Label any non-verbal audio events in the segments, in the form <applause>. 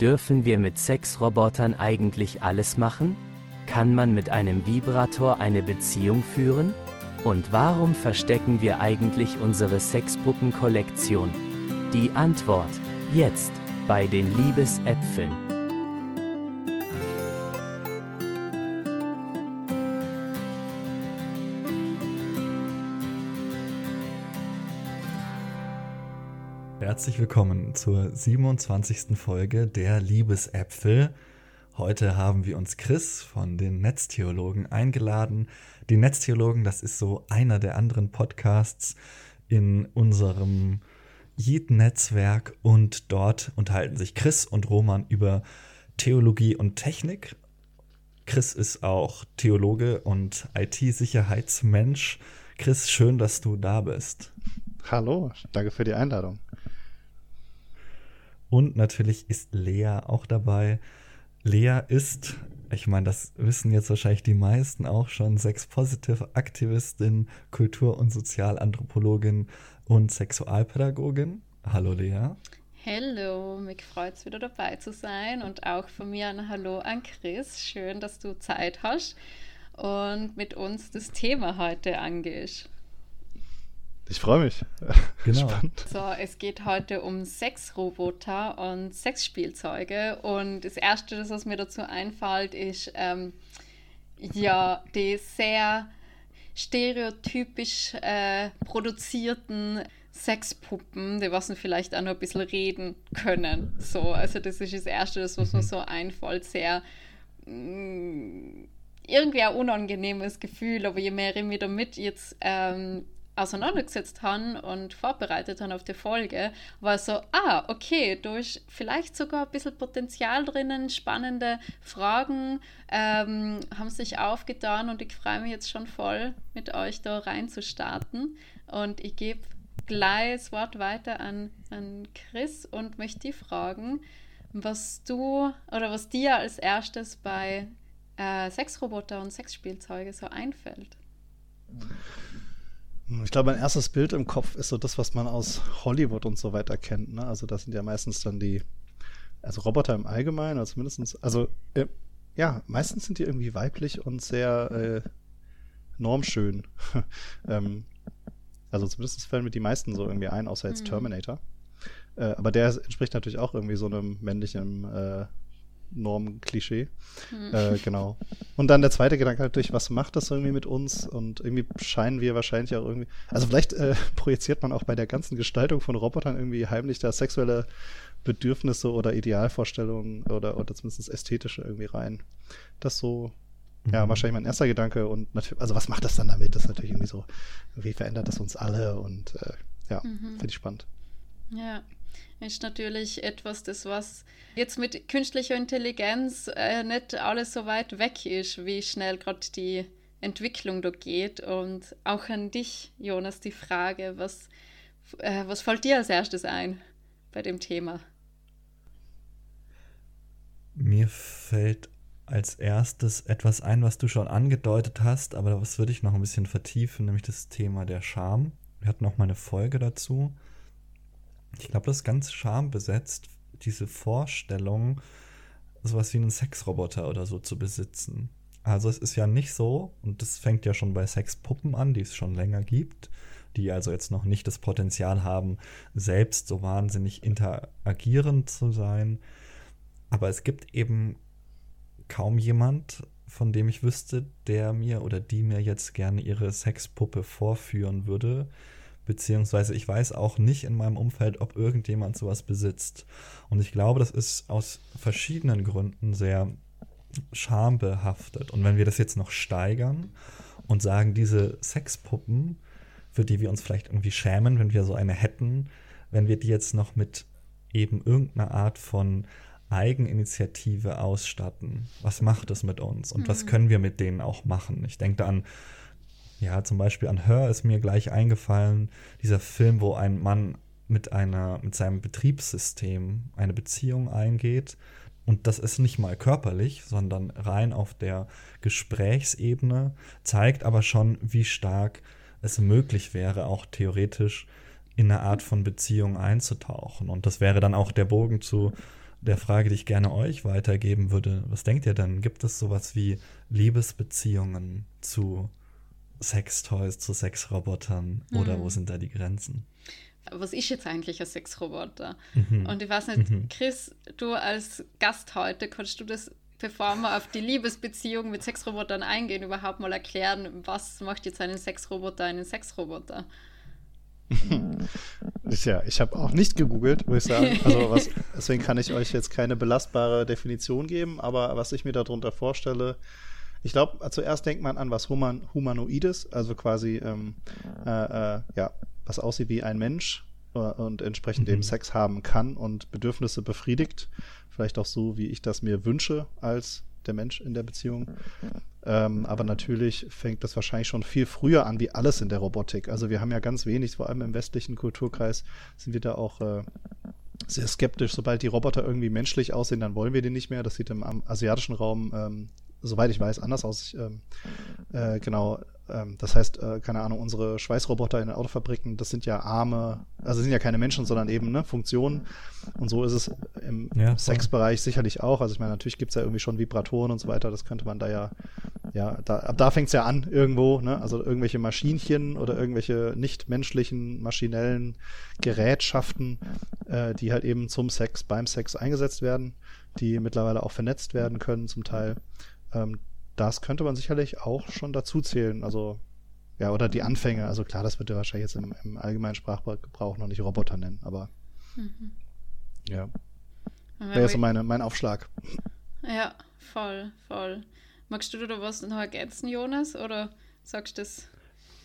Dürfen wir mit Sexrobotern eigentlich alles machen? Kann man mit einem Vibrator eine Beziehung führen? Und warum verstecken wir eigentlich unsere Sexpuppenkollektion? Die Antwort jetzt bei den Liebesäpfeln. Herzlich willkommen zur 27. Folge der Liebesäpfel. Heute haben wir uns Chris von den Netztheologen eingeladen. Die Netztheologen, das ist so einer der anderen Podcasts in unserem Yeet-Netzwerk und dort unterhalten sich Chris und Roman über Theologie und Technik. Chris ist auch Theologe und IT-Sicherheitsmensch. Chris, schön, dass du da bist. Hallo, danke für die Einladung. Und natürlich ist Lea auch dabei. Lea ist, ich meine, das wissen jetzt wahrscheinlich die meisten auch schon, Sex-Positive-Aktivistin, Kultur- und Sozialanthropologin und Sexualpädagogin. Hallo Lea. Hallo, mich freut es wieder dabei zu sein und auch von mir ein Hallo an Chris. Schön, dass du Zeit hast und mit uns das Thema heute angehst. Ich freue mich. Genau. Spannend. So, es geht heute um Sexroboter und Sexspielzeuge. Und das Erste, das was mir dazu einfällt, ist ähm, ja die sehr stereotypisch äh, produzierten Sexpuppen, die was vielleicht auch noch ein bisschen reden können. So, also das ist das Erste, das was mir mhm. so einfällt, sehr mh, mm, irgendwie ein unangenehmes Gefühl, aber je mehr ich mich damit jetzt ähm, auseinandergesetzt haben und vorbereitet haben auf die Folge, war so, ah, okay, da ist vielleicht sogar ein bisschen Potenzial drinnen, spannende Fragen ähm, haben sich aufgetan und ich freue mich jetzt schon voll, mit euch da reinzustarten. Und ich gebe gleich das Wort weiter an, an Chris und möchte die fragen, was du oder was dir als erstes bei äh, Sexroboter und Sexspielzeuge so einfällt. Ich glaube, mein erstes Bild im Kopf ist so das, was man aus Hollywood und so weiter kennt. Ne? Also das sind ja meistens dann die, also Roboter im Allgemeinen, oder zumindest, also äh, ja, meistens sind die irgendwie weiblich und sehr äh, normschön. <laughs> ähm, also zumindest fallen mir die meisten so irgendwie ein, außer jetzt mhm. Terminator. Äh, aber der entspricht natürlich auch irgendwie so einem männlichen äh, Norm-Klischee. Hm. Äh, genau. Und dann der zweite Gedanke natürlich, was macht das irgendwie mit uns? Und irgendwie scheinen wir wahrscheinlich auch irgendwie, also vielleicht äh, <laughs> projiziert man auch bei der ganzen Gestaltung von Robotern irgendwie heimlich da sexuelle Bedürfnisse oder Idealvorstellungen oder, oder zumindest ästhetische irgendwie rein. Das so, mhm. ja, wahrscheinlich mein erster Gedanke und natürlich, also was macht das dann damit? Das ist natürlich irgendwie so, wie verändert das uns alle und äh, ja, mhm. finde ich spannend. Ja, ist natürlich etwas, das was jetzt mit künstlicher Intelligenz äh, nicht alles so weit weg ist, wie schnell gerade die Entwicklung da geht. Und auch an dich, Jonas, die Frage, was, äh, was fällt dir als erstes ein bei dem Thema? Mir fällt als erstes etwas ein, was du schon angedeutet hast, aber das würde ich noch ein bisschen vertiefen, nämlich das Thema der Scham. Wir hatten auch mal eine Folge dazu. Ich glaube, das ist ganz schambesetzt, diese Vorstellung, sowas wie einen Sexroboter oder so zu besitzen. Also es ist ja nicht so, und das fängt ja schon bei Sexpuppen an, die es schon länger gibt, die also jetzt noch nicht das Potenzial haben, selbst so wahnsinnig interagierend zu sein. Aber es gibt eben kaum jemand, von dem ich wüsste, der mir oder die mir jetzt gerne ihre Sexpuppe vorführen würde, beziehungsweise ich weiß auch nicht in meinem Umfeld, ob irgendjemand sowas besitzt. Und ich glaube, das ist aus verschiedenen Gründen sehr schambehaftet. Und wenn wir das jetzt noch steigern und sagen, diese Sexpuppen, für die wir uns vielleicht irgendwie schämen, wenn wir so eine hätten, wenn wir die jetzt noch mit eben irgendeiner Art von Eigeninitiative ausstatten, was macht es mit uns und mhm. was können wir mit denen auch machen? Ich denke da an ja, zum Beispiel an Her ist mir gleich eingefallen, dieser Film, wo ein Mann mit einer, mit seinem Betriebssystem eine Beziehung eingeht. Und das ist nicht mal körperlich, sondern rein auf der Gesprächsebene, zeigt aber schon, wie stark es möglich wäre, auch theoretisch in eine Art von Beziehung einzutauchen. Und das wäre dann auch der Bogen zu der Frage, die ich gerne euch weitergeben würde, was denkt ihr denn? Gibt es sowas wie Liebesbeziehungen zu Sextoys, zu Sexrobotern mhm. oder wo sind da die Grenzen? Was ist jetzt eigentlich ein Sexroboter? Mhm. Und ich weiß nicht, mhm. Chris, du als Gast heute, kannst du das, bevor wir auf die Liebesbeziehung mit Sexrobotern eingehen, überhaupt mal erklären, was macht jetzt einen Sexroboter einen Sexroboter? ja, ich habe auch nicht gegoogelt, muss ich sagen. Also was, deswegen kann ich euch jetzt keine belastbare Definition geben, aber was ich mir darunter vorstelle, ich glaube, zuerst denkt man an was Human Humanoides, also quasi ähm, äh, äh, ja, was aussieht wie ein Mensch äh, und entsprechend mhm. eben Sex haben kann und Bedürfnisse befriedigt. Vielleicht auch so, wie ich das mir wünsche als der Mensch in der Beziehung. Ähm, aber natürlich fängt das wahrscheinlich schon viel früher an, wie alles in der Robotik. Also wir haben ja ganz wenig, vor allem im westlichen Kulturkreis sind wir da auch äh, sehr skeptisch. Sobald die Roboter irgendwie menschlich aussehen, dann wollen wir die nicht mehr. Das sieht im asiatischen Raum ähm, soweit ich weiß, anders aus. Ich, ähm, äh, genau, ähm, das heißt, äh, keine Ahnung, unsere Schweißroboter in den Autofabriken, das sind ja Arme, also sind ja keine Menschen, sondern eben ne, Funktionen. Und so ist es im ja, Sexbereich sicherlich auch. Also ich meine, natürlich gibt es ja irgendwie schon Vibratoren und so weiter, das könnte man da ja, ja, da, ab da fängt es ja an irgendwo, ne? Also irgendwelche Maschinchen oder irgendwelche nicht menschlichen, maschinellen Gerätschaften, äh, die halt eben zum Sex, beim Sex eingesetzt werden, die mittlerweile auch vernetzt werden können zum Teil. Ähm, das könnte man sicherlich auch schon dazu zählen. Also, ja, oder die Anfänge. Also klar, das wird ja wahrscheinlich jetzt im, im allgemeinen Sprachgebrauch noch nicht Roboter nennen, aber mhm. ja. Wäre so meine, mein Aufschlag. Ja, voll, voll. Magst du da was noch ergänzen, Jonas, oder sagst du das?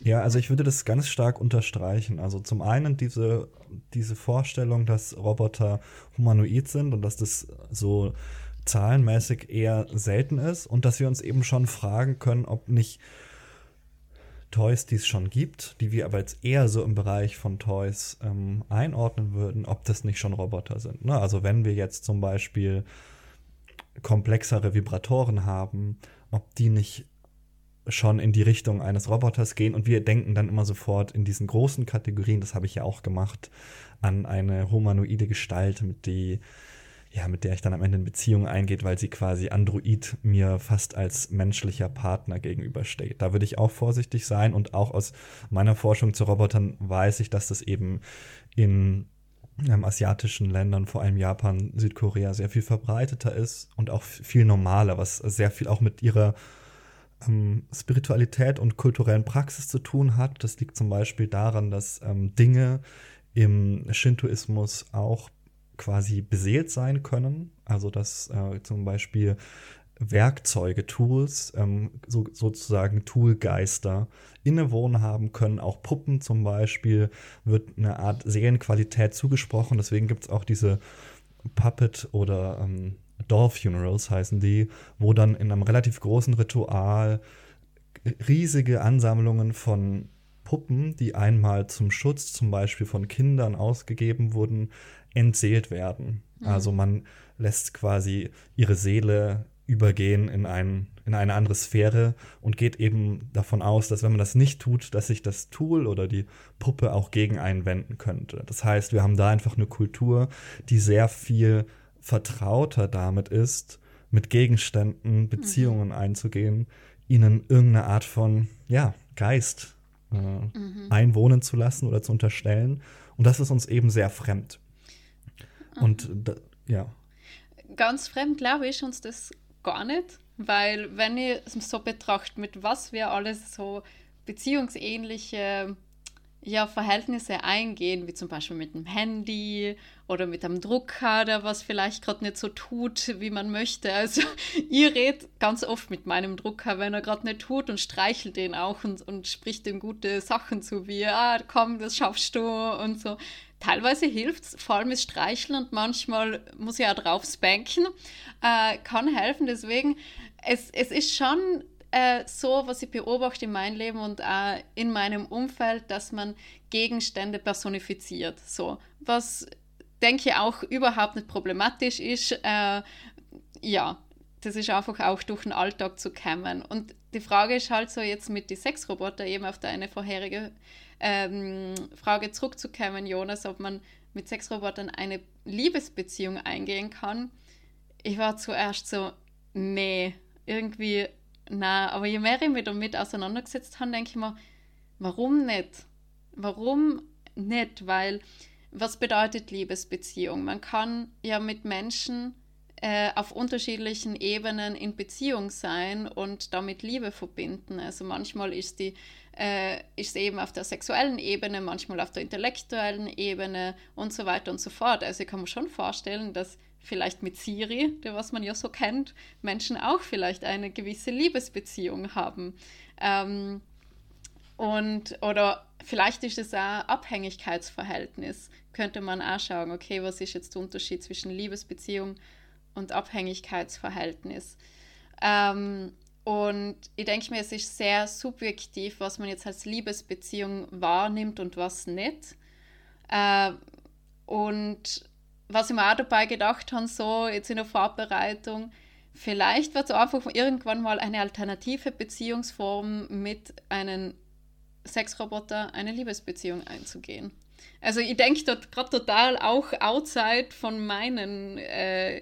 Ja, also ich würde das ganz stark unterstreichen. Also zum einen diese, diese Vorstellung, dass Roboter humanoid sind und dass das so zahlenmäßig eher selten ist und dass wir uns eben schon fragen können, ob nicht Toys, die es schon gibt, die wir aber jetzt eher so im Bereich von Toys ähm, einordnen würden, ob das nicht schon Roboter sind. Ne? Also wenn wir jetzt zum Beispiel komplexere Vibratoren haben, ob die nicht schon in die Richtung eines Roboters gehen und wir denken dann immer sofort in diesen großen Kategorien, das habe ich ja auch gemacht, an eine humanoide Gestalt, mit die ja, mit der ich dann am Ende in Beziehung eingeht, weil sie quasi Android mir fast als menschlicher Partner gegenübersteht. Da würde ich auch vorsichtig sein und auch aus meiner Forschung zu Robotern weiß ich, dass das eben in ähm, asiatischen Ländern, vor allem Japan, Südkorea, sehr viel verbreiteter ist und auch viel normaler, was sehr viel auch mit ihrer ähm, Spiritualität und kulturellen Praxis zu tun hat. Das liegt zum Beispiel daran, dass ähm, Dinge im Shintoismus auch quasi beseelt sein können. Also dass äh, zum Beispiel Werkzeuge, Tools, ähm, so, sozusagen Toolgeister innewohnen haben können. Auch Puppen zum Beispiel wird eine Art Seelenqualität zugesprochen. Deswegen gibt es auch diese Puppet- oder ähm, Doll-Funerals heißen die, wo dann in einem relativ großen Ritual riesige Ansammlungen von Puppen, die einmal zum Schutz zum Beispiel von Kindern ausgegeben wurden, entseelt werden. Mhm. Also man lässt quasi ihre Seele übergehen in, ein, in eine andere Sphäre und geht eben davon aus, dass wenn man das nicht tut, dass sich das Tool oder die Puppe auch gegen einen wenden könnte. Das heißt, wir haben da einfach eine Kultur, die sehr viel vertrauter damit ist, mit Gegenständen Beziehungen mhm. einzugehen, ihnen irgendeine Art von ja, Geist äh, mhm. einwohnen zu lassen oder zu unterstellen. Und das ist uns eben sehr fremd. Und da, ja. Ganz fremd, glaube ich, uns das gar nicht, weil wenn ich es so betrachte, mit was wir alles so beziehungsähnliche ja, Verhältnisse eingehen, wie zum Beispiel mit dem Handy oder mit einem Drucker, der was vielleicht gerade nicht so tut, wie man möchte. Also <laughs> ihr redet ganz oft mit meinem Drucker, wenn er gerade nicht tut und streichelt den auch und, und spricht ihm gute Sachen zu, wie, ah, komm, das schaffst du und so teilweise hilft es, vor allem mit Streicheln und manchmal muss ich auch drauf spanken, äh, kann helfen. Deswegen, es, es ist schon äh, so, was ich beobachte in meinem Leben und äh, in meinem Umfeld, dass man Gegenstände personifiziert. So, was denke ich auch überhaupt nicht problematisch ist. Äh, ja, das ist einfach auch durch den Alltag zu kämmen. Und die Frage ist halt so jetzt mit den Sexroboter eben auf deine vorherige ähm, Frage zurückzukommen, Jonas, ob man mit Sexrobotern eine Liebesbeziehung eingehen kann. Ich war zuerst so, nee, irgendwie, na, aber je mehr ich mich damit auseinandergesetzt habe, denke ich mir, warum nicht? Warum nicht? Weil, was bedeutet Liebesbeziehung? Man kann ja mit Menschen äh, auf unterschiedlichen Ebenen in Beziehung sein und damit Liebe verbinden. Also manchmal ist die äh, ist eben auf der sexuellen Ebene, manchmal auf der intellektuellen Ebene und so weiter und so fort. Also ich kann mir schon vorstellen, dass vielleicht mit Siri, was man ja so kennt, Menschen auch vielleicht eine gewisse Liebesbeziehung haben. Ähm, und, oder vielleicht ist es ein Abhängigkeitsverhältnis. Könnte man auch schauen, okay, was ist jetzt der Unterschied zwischen Liebesbeziehung und Abhängigkeitsverhältnis. Ähm, und ich denke mir, es ist sehr subjektiv, was man jetzt als Liebesbeziehung wahrnimmt und was nicht. Äh, und was ich mir auch dabei gedacht habe, so jetzt in der Vorbereitung, vielleicht wird es einfach irgendwann mal eine alternative Beziehungsform mit einem Sexroboter eine Liebesbeziehung einzugehen. Also ich denke dort gerade total auch outside von meinen äh,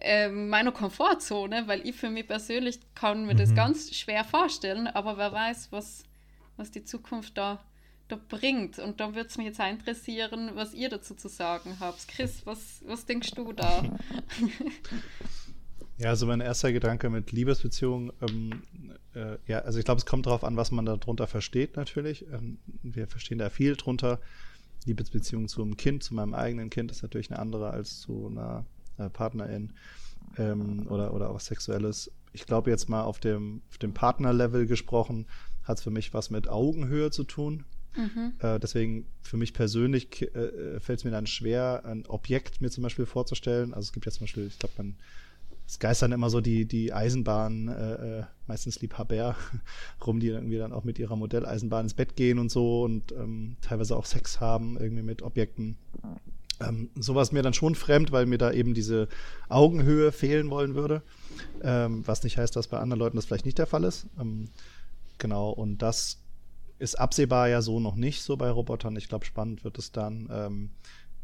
äh, meiner Komfortzone, weil ich für mich persönlich kann mir mhm. das ganz schwer vorstellen, aber wer weiß, was, was die Zukunft da, da bringt. Und da würde es mich jetzt interessieren, was ihr dazu zu sagen habt. Chris, was, was denkst du da? <laughs> Ja, also mein erster Gedanke mit Liebesbeziehungen, ähm, äh, ja, also ich glaube, es kommt darauf an, was man darunter versteht natürlich. Ähm, wir verstehen da viel drunter. Liebesbeziehung zu einem Kind, zu meinem eigenen Kind ist natürlich eine andere als zu einer äh, Partnerin ähm, oder, oder auch Sexuelles. Ich glaube jetzt mal auf dem, auf dem Partnerlevel gesprochen, hat es für mich was mit Augenhöhe zu tun. Mhm. Äh, deswegen für mich persönlich äh, fällt es mir dann schwer, ein Objekt mir zum Beispiel vorzustellen. Also es gibt ja zum Beispiel, ich glaube, man es geistern immer so die, die Eisenbahn, äh, äh meistens Liebhaber <laughs> rum, die irgendwie dann auch mit ihrer Modelleisenbahn ins Bett gehen und so und ähm, teilweise auch Sex haben, irgendwie mit Objekten. Ähm, sowas mir dann schon fremd, weil mir da eben diese Augenhöhe fehlen wollen würde. Ähm, was nicht heißt, dass bei anderen Leuten das vielleicht nicht der Fall ist. Ähm, genau, und das ist absehbar ja so noch nicht so bei Robotern. Ich glaube, spannend wird es dann, ähm,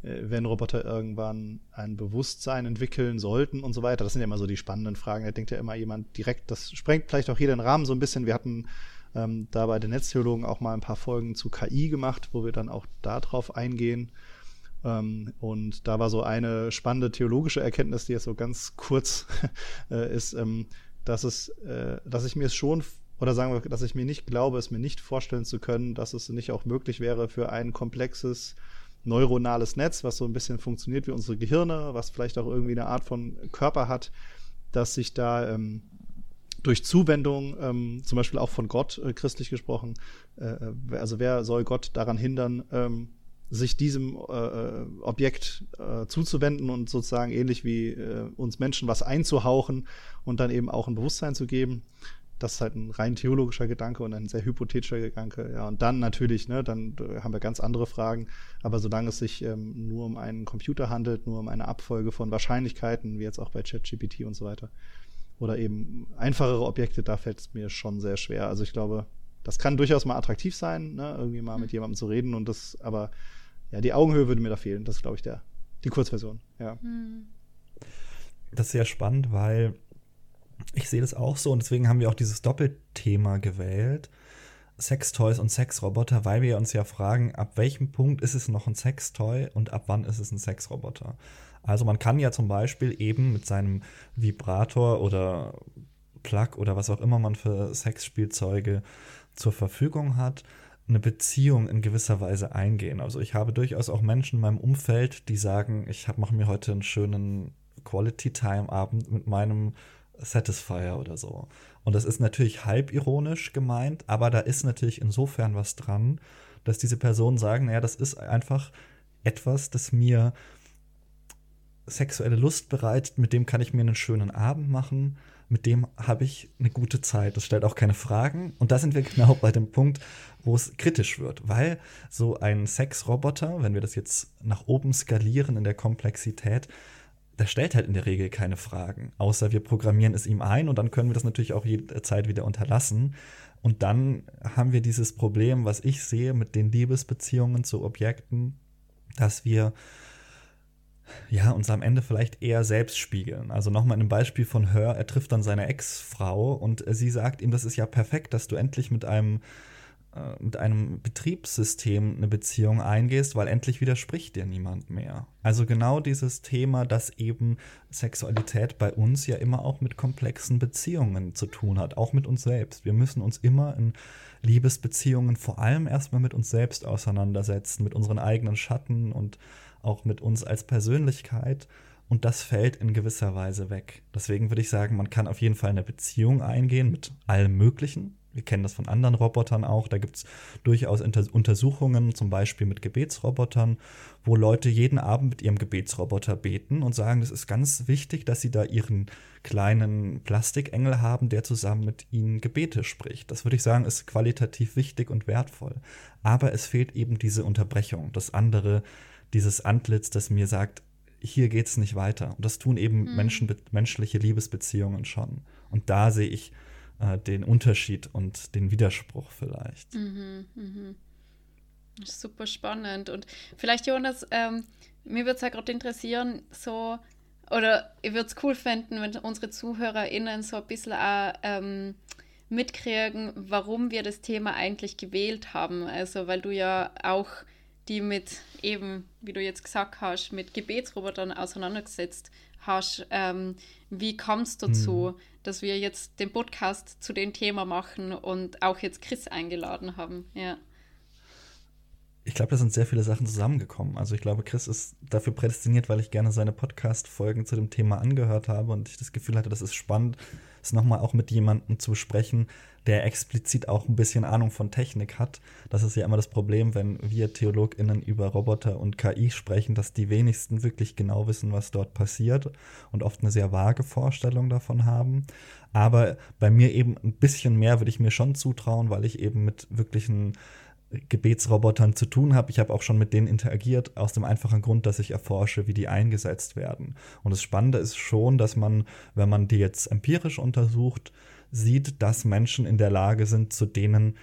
äh, wenn Roboter irgendwann ein Bewusstsein entwickeln sollten und so weiter. Das sind ja immer so die spannenden Fragen. Da denkt ja immer jemand direkt, das sprengt vielleicht auch hier den Rahmen so ein bisschen. Wir hatten ähm, da bei den Netztheologen auch mal ein paar Folgen zu KI gemacht, wo wir dann auch darauf eingehen. Ähm, und da war so eine spannende theologische Erkenntnis, die jetzt so ganz kurz <laughs> äh, ist, ähm, dass es, äh, dass ich mir es schon oder sagen wir, dass ich mir nicht glaube, es mir nicht vorstellen zu können, dass es nicht auch möglich wäre für ein komplexes neuronales Netz, was so ein bisschen funktioniert wie unsere Gehirne, was vielleicht auch irgendwie eine Art von Körper hat, dass sich da ähm, durch Zuwendung, ähm, zum Beispiel auch von Gott äh, christlich gesprochen, äh, äh also wer soll Gott daran hindern, ähm, sich diesem äh, äh, Objekt äh, zuzuwenden und sozusagen ähnlich wie äh, uns Menschen was einzuhauchen und dann eben auch ein Bewusstsein zu geben. Das ist halt ein rein theologischer Gedanke und ein sehr hypothetischer Gedanke. Ja, und dann natürlich, ne, dann haben wir ganz andere Fragen. Aber solange es sich ähm, nur um einen Computer handelt, nur um eine Abfolge von Wahrscheinlichkeiten, wie jetzt auch bei ChatGPT und so weiter, oder eben einfachere Objekte, da fällt es mir schon sehr schwer. Also ich glaube, das kann durchaus mal attraktiv sein, ne, irgendwie mal mit jemandem zu reden und das, aber ja, die Augenhöhe würde mir da fehlen. Das ist, glaube ich, der, die Kurzversion. Ja. Hm. Das ist sehr spannend, weil ich sehe das auch so und deswegen haben wir auch dieses Doppelthema gewählt. Sextoys und Sexroboter, weil wir uns ja fragen, ab welchem Punkt ist es noch ein Sextoy und ab wann ist es ein Sexroboter. Also man kann ja zum Beispiel eben mit seinem Vibrator oder Plug oder was auch immer man für Sexspielzeuge zur Verfügung hat, eine Beziehung in gewisser Weise eingehen. Also ich habe durchaus auch Menschen in meinem Umfeld, die sagen, ich mache mir heute einen schönen Quality Time Abend mit meinem Satisfier oder so. Und das ist natürlich halb ironisch gemeint, aber da ist natürlich insofern was dran, dass diese Personen sagen, naja, das ist einfach etwas, das mir sexuelle Lust bereitet, mit dem kann ich mir einen schönen Abend machen mit dem habe ich eine gute Zeit. Das stellt auch keine Fragen. Und da sind wir <laughs> genau bei dem Punkt, wo es kritisch wird, weil so ein Sexroboter, wenn wir das jetzt nach oben skalieren in der Komplexität, der stellt halt in der Regel keine Fragen, außer wir programmieren es ihm ein und dann können wir das natürlich auch jederzeit wieder unterlassen. Und dann haben wir dieses Problem, was ich sehe mit den Liebesbeziehungen zu Objekten, dass wir ja, uns am Ende vielleicht eher selbst spiegeln. Also nochmal in einem Beispiel von Hör, er trifft dann seine Ex-Frau und sie sagt ihm, das ist ja perfekt, dass du endlich mit einem mit einem Betriebssystem eine Beziehung eingehst, weil endlich widerspricht dir niemand mehr. Also genau dieses Thema, dass eben Sexualität bei uns ja immer auch mit komplexen Beziehungen zu tun hat, auch mit uns selbst. Wir müssen uns immer in Liebesbeziehungen vor allem erstmal mit uns selbst auseinandersetzen, mit unseren eigenen Schatten und auch mit uns als Persönlichkeit. Und das fällt in gewisser Weise weg. Deswegen würde ich sagen, man kann auf jeden Fall eine Beziehung eingehen mit allem Möglichen, wir kennen das von anderen Robotern auch. Da gibt es durchaus Untersuchungen, zum Beispiel mit Gebetsrobotern, wo Leute jeden Abend mit ihrem Gebetsroboter beten und sagen, es ist ganz wichtig, dass sie da ihren kleinen Plastikengel haben, der zusammen mit ihnen Gebete spricht. Das würde ich sagen, ist qualitativ wichtig und wertvoll. Aber es fehlt eben diese Unterbrechung, das andere, dieses Antlitz, das mir sagt, hier geht es nicht weiter. Und das tun eben mhm. Menschen, menschliche Liebesbeziehungen schon. Und da sehe ich äh, den Unterschied und den Widerspruch vielleicht. Mhm, mh. Super spannend. Und vielleicht, Jonas, ähm, mir würde es ja gerade interessieren, so, oder ich würde es cool finden, wenn unsere ZuhörerInnen so ein bisschen auch, ähm, mitkriegen, warum wir das Thema eigentlich gewählt haben. Also, weil du ja auch die mit eben, wie du jetzt gesagt hast, mit Gebetsrobotern auseinandergesetzt hast. Ähm, wie kommst du dazu, hm. dass wir jetzt den Podcast zu dem Thema machen und auch jetzt Chris eingeladen haben? Ja. Ich glaube, da sind sehr viele Sachen zusammengekommen. Also ich glaube, Chris ist dafür prädestiniert, weil ich gerne seine Podcast-Folgen zu dem Thema angehört habe und ich das Gefühl hatte, das ist spannend, es nochmal auch mit jemandem zu sprechen, der explizit auch ein bisschen Ahnung von Technik hat. Das ist ja immer das Problem, wenn wir TheologInnen über Roboter und KI sprechen, dass die wenigsten wirklich genau wissen, was dort passiert und oft eine sehr vage Vorstellung davon haben. Aber bei mir eben ein bisschen mehr würde ich mir schon zutrauen, weil ich eben mit wirklichen Gebetsrobotern zu tun habe. Ich habe auch schon mit denen interagiert, aus dem einfachen Grund, dass ich erforsche, wie die eingesetzt werden. Und das Spannende ist schon, dass man, wenn man die jetzt empirisch untersucht, sieht, dass Menschen in der Lage sind, zu denen,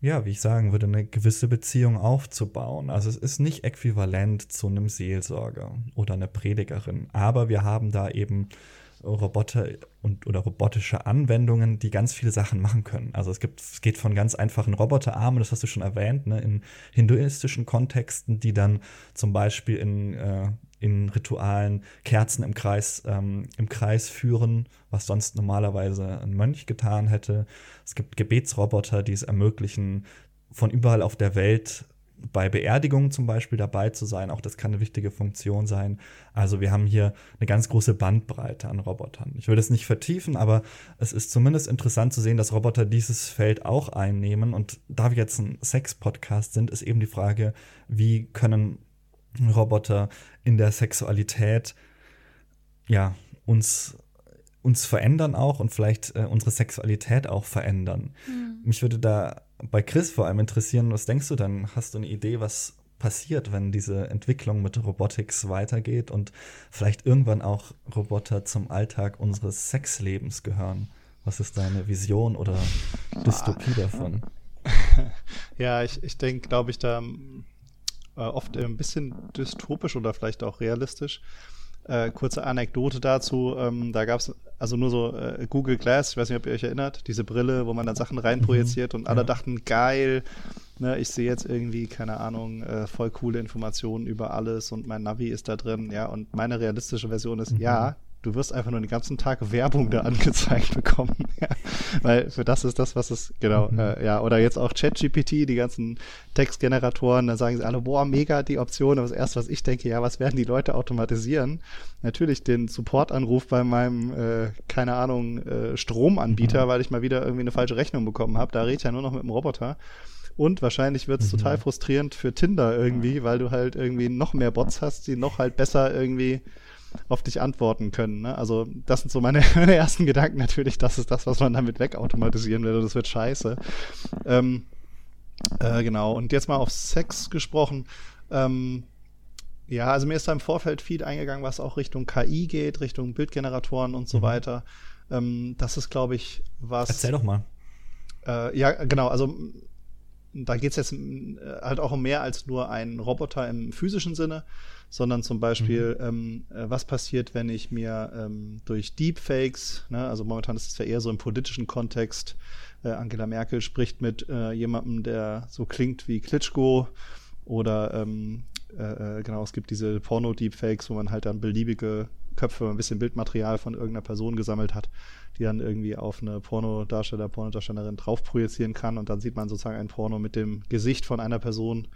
ja, wie ich sagen würde, eine gewisse Beziehung aufzubauen. Also es ist nicht äquivalent zu einem Seelsorger oder einer Predigerin, aber wir haben da eben Roboter und oder robotische Anwendungen, die ganz viele Sachen machen können. Also es gibt, es geht von ganz einfachen Roboterarmen, das hast du schon erwähnt, ne, in hinduistischen Kontexten, die dann zum Beispiel in, äh, in Ritualen Kerzen im Kreis, ähm, im Kreis führen, was sonst normalerweise ein Mönch getan hätte. Es gibt Gebetsroboter, die es ermöglichen, von überall auf der Welt bei Beerdigungen zum Beispiel dabei zu sein. Auch das kann eine wichtige Funktion sein. Also wir haben hier eine ganz große Bandbreite an Robotern. Ich würde es nicht vertiefen, aber es ist zumindest interessant zu sehen, dass Roboter dieses Feld auch einnehmen. Und da wir jetzt ein Sex-Podcast sind, ist eben die Frage, wie können Roboter in der Sexualität ja uns uns verändern auch und vielleicht äh, unsere Sexualität auch verändern. Mhm. Mich würde da bei Chris vor allem interessieren, was denkst du dann? Hast du eine Idee, was passiert, wenn diese Entwicklung mit Robotics weitergeht und vielleicht irgendwann auch Roboter zum Alltag unseres Sexlebens gehören? Was ist deine Vision oder Dystopie <laughs> davon? Ja, ich, ich denke, glaube ich, da äh, oft ein bisschen dystopisch oder vielleicht auch realistisch. Äh, kurze Anekdote dazu. Ähm, da gab es also nur so äh, Google Glass, ich weiß nicht, ob ihr euch erinnert, diese Brille, wo man dann Sachen reinprojiziert mhm. und alle ja. dachten, geil, ne, ich sehe jetzt irgendwie, keine Ahnung, äh, voll coole Informationen über alles und mein Navi ist da drin, ja, und meine realistische Version ist, mhm. ja, du wirst einfach nur den ganzen Tag Werbung da angezeigt bekommen. <laughs> ja. Weil für das ist das, was es, genau, mhm. äh, ja, oder jetzt auch ChatGPT, die ganzen Textgeneratoren, da sagen sie alle, boah, mega die Option, aber das erste, was ich denke, ja, was werden die Leute automatisieren? Natürlich den Supportanruf bei meinem, äh, keine Ahnung, äh, Stromanbieter, mhm. weil ich mal wieder irgendwie eine falsche Rechnung bekommen habe. Da rede ich ja nur noch mit dem Roboter. Und wahrscheinlich wird es mhm. total frustrierend für Tinder irgendwie, weil du halt irgendwie noch mehr Bots hast, die noch halt besser irgendwie auf dich antworten können. Ne? Also das sind so meine, <laughs> meine, ersten Gedanken natürlich. Das ist das, was man damit wegautomatisieren will. Das wird scheiße. Ähm, äh, genau. Und jetzt mal auf Sex gesprochen. Ähm, Ja, also mir ist da im Vorfeld viel eingegangen, was auch Richtung KI geht, Richtung Bildgeneratoren und so mhm. weiter. Ähm, das ist, glaube ich, was. Erzähl doch mal. Äh, ja, genau. Also da geht es jetzt äh, halt auch um mehr als nur einen Roboter im physischen Sinne, sondern zum Beispiel, mhm. ähm, äh, was passiert, wenn ich mir ähm, durch Deepfakes, ne, also momentan ist es ja eher so im politischen Kontext, äh, Angela Merkel spricht mit äh, jemandem, der so klingt wie Klitschko oder ähm, äh, äh, genau, es gibt diese Porno-Deepfakes, wo man halt dann beliebige Köpfe, ein bisschen Bildmaterial von irgendeiner Person gesammelt hat, die dann irgendwie auf eine Pornodarsteller, Pornodarstellerin drauf projizieren kann und dann sieht man sozusagen ein Porno mit dem Gesicht von einer Person.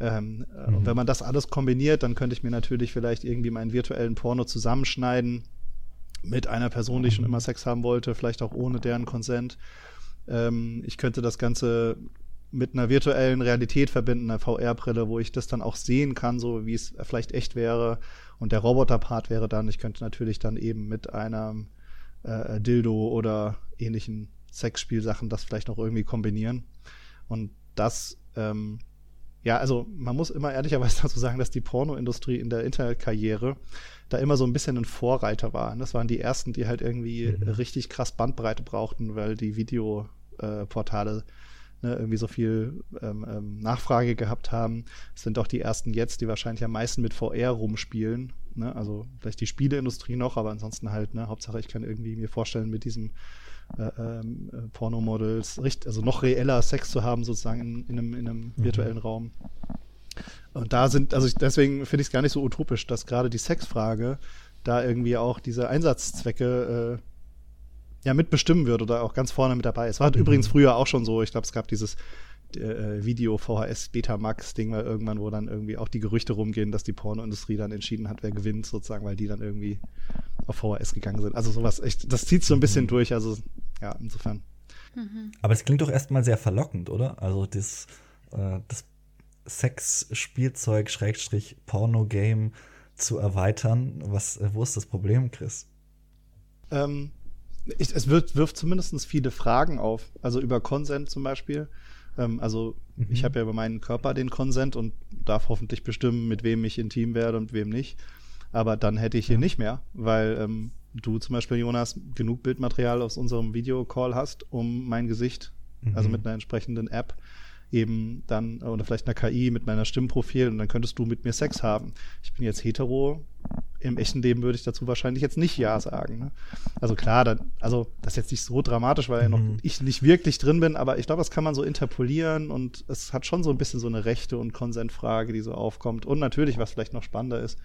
Ähm, mhm. Und wenn man das alles kombiniert, dann könnte ich mir natürlich vielleicht irgendwie meinen virtuellen Porno zusammenschneiden mit einer Person, die schon immer Sex haben wollte, vielleicht auch ohne deren Consent. Ähm, ich könnte das Ganze mit einer virtuellen Realität verbinden, einer VR-Brille, wo ich das dann auch sehen kann, so wie es vielleicht echt wäre. Und der Roboter-Part wäre dann, ich könnte natürlich dann eben mit einem äh, Dildo oder ähnlichen Sexspielsachen das vielleicht noch irgendwie kombinieren. Und das, ähm, ja, also man muss immer ehrlicherweise <laughs> dazu sagen, dass die Pornoindustrie in der Internetkarriere da immer so ein bisschen ein Vorreiter war. Das waren die ersten, die halt irgendwie mhm. richtig krass Bandbreite brauchten, weil die Videoportale äh, ne, irgendwie so viel ähm, ähm, Nachfrage gehabt haben. Es sind auch die ersten jetzt, die wahrscheinlich am meisten mit VR rumspielen. Ne? Also vielleicht die Spieleindustrie noch, aber ansonsten halt, ne, Hauptsache ich kann irgendwie mir vorstellen, mit diesem äh, ähm, äh, Pornomodels, also noch reeller Sex zu haben, sozusagen in, in einem, in einem mhm. virtuellen Raum. Und da sind, also ich, deswegen finde ich es gar nicht so utopisch, dass gerade die Sexfrage da irgendwie auch diese Einsatzzwecke äh, ja mitbestimmen wird oder auch ganz vorne mit dabei ist. War mhm. übrigens früher auch schon so. Ich glaube, es gab dieses äh, Video VHS Betamax Ding mal irgendwann, wo dann irgendwie auch die Gerüchte rumgehen, dass die Pornoindustrie dann entschieden hat, wer gewinnt sozusagen, weil die dann irgendwie auf VHS gegangen sind. Also sowas echt, das zieht so ein bisschen mhm. durch. Also ja, insofern. Mhm. Aber es klingt doch erstmal sehr verlockend, oder? Also das, äh, das Sex-Spielzeug Schrägstrich Porno-Game zu erweitern. Was, äh, wo ist das Problem, Chris? Ähm, ich, es wird, wirft zumindest viele Fragen auf. Also über Consent zum Beispiel. Ähm, also mhm. ich habe ja über meinen Körper den Consent und darf hoffentlich bestimmen, mit wem ich intim werde und wem nicht. Aber dann hätte ich hier ja. nicht mehr, weil ähm, du zum Beispiel, Jonas, genug Bildmaterial aus unserem Videocall hast, um mein Gesicht, also mhm. also mit einer entsprechenden App, eben dann, oder vielleicht einer KI mit meiner Stimmprofil und dann könntest du mit mir Sex haben. Ich bin jetzt hetero. Im echten Leben würde ich dazu wahrscheinlich jetzt nicht Ja sagen. Ne? Also klar, dann, also das ist jetzt nicht so dramatisch, weil mhm. noch ich nicht wirklich drin bin, aber ich glaube, das kann man so interpolieren und es hat schon so ein bisschen so eine Rechte- und Konsentfrage, die so aufkommt. Und natürlich, was vielleicht noch spannender ist,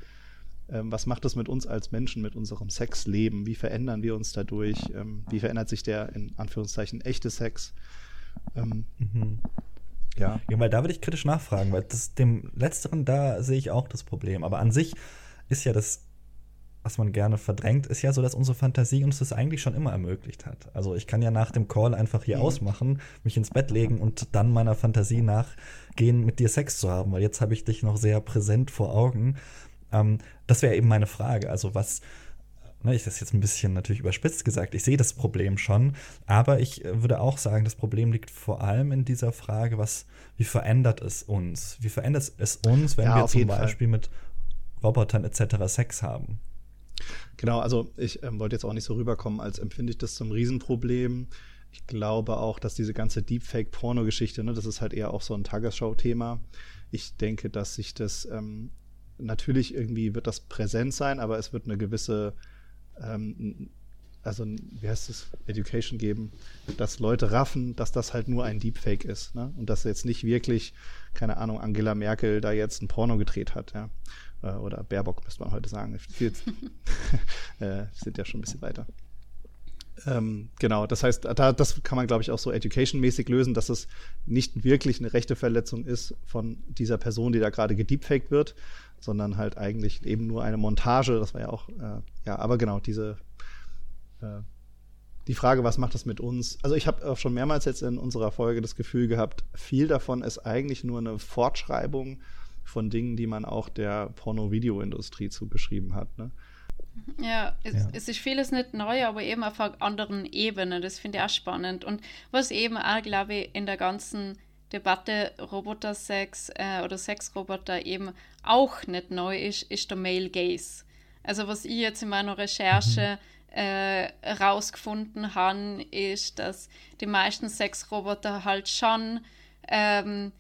ähm, was macht das mit uns als Menschen, mit unserem Sexleben? Wie verändern wir uns dadurch? Ähm, wie verändert sich der in Anführungszeichen echte Sex? Ähm, mhm. Ja. ja, weil da würde ich kritisch nachfragen, weil das, dem Letzteren, da sehe ich auch das Problem. Aber an sich ist ja das, was man gerne verdrängt, ist ja so, dass unsere Fantasie uns das eigentlich schon immer ermöglicht hat. Also ich kann ja nach dem Call einfach hier mhm. ausmachen, mich ins Bett legen und dann meiner Fantasie nachgehen, mit dir Sex zu haben, weil jetzt habe ich dich noch sehr präsent vor Augen. Ähm, das wäre eben meine Frage. Also was ne, ich das jetzt ein bisschen natürlich überspitzt gesagt, ich sehe das Problem schon, aber ich äh, würde auch sagen, das Problem liegt vor allem in dieser Frage, was, wie verändert es uns? Wie verändert es uns, wenn ja, wir zum Beispiel Fall. mit Robotern etc. Sex haben? Genau, also ich ähm, wollte jetzt auch nicht so rüberkommen, als empfinde ich das zum Riesenproblem. Ich glaube auch, dass diese ganze Deepfake-Porno-Geschichte, ne, das ist halt eher auch so ein Tagesschau-Thema. Ich denke, dass sich das ähm, natürlich irgendwie wird das präsent sein, aber es wird eine gewisse ähm, also wie heißt es, Education geben, dass Leute raffen, dass das halt nur ein Deepfake ist, ne? Und dass jetzt nicht wirklich, keine Ahnung, Angela Merkel da jetzt ein Porno gedreht hat, ja. Äh, oder Baerbock, müsste man heute sagen. <laughs> <laughs> äh, sind ja schon ein bisschen weiter. Ähm, genau, das heißt, da, das kann man, glaube ich, auch so education-mäßig lösen, dass es nicht wirklich eine rechte Verletzung ist von dieser Person, die da gerade gedeepfaked wird, sondern halt eigentlich eben nur eine Montage. Das war ja auch, äh, ja, aber genau, diese, äh, die Frage, was macht das mit uns? Also ich habe auch schon mehrmals jetzt in unserer Folge das Gefühl gehabt, viel davon ist eigentlich nur eine Fortschreibung von Dingen, die man auch der Porno-Video-Industrie zugeschrieben hat. Ne? Ja es, ja. es, ist vieles nicht neu, aber eben auf einer anderen Ebene. Das finde ich auch spannend. Und was eben auch, glaube ich, in der ganzen Debatte Roboter-Sex äh, oder Sexroboter eben auch nicht neu ist, ist der Male Gaze. Also was ich jetzt in meiner Recherche mhm. äh, herausgefunden habe, ist, dass die meisten Sexroboter halt schon ähm,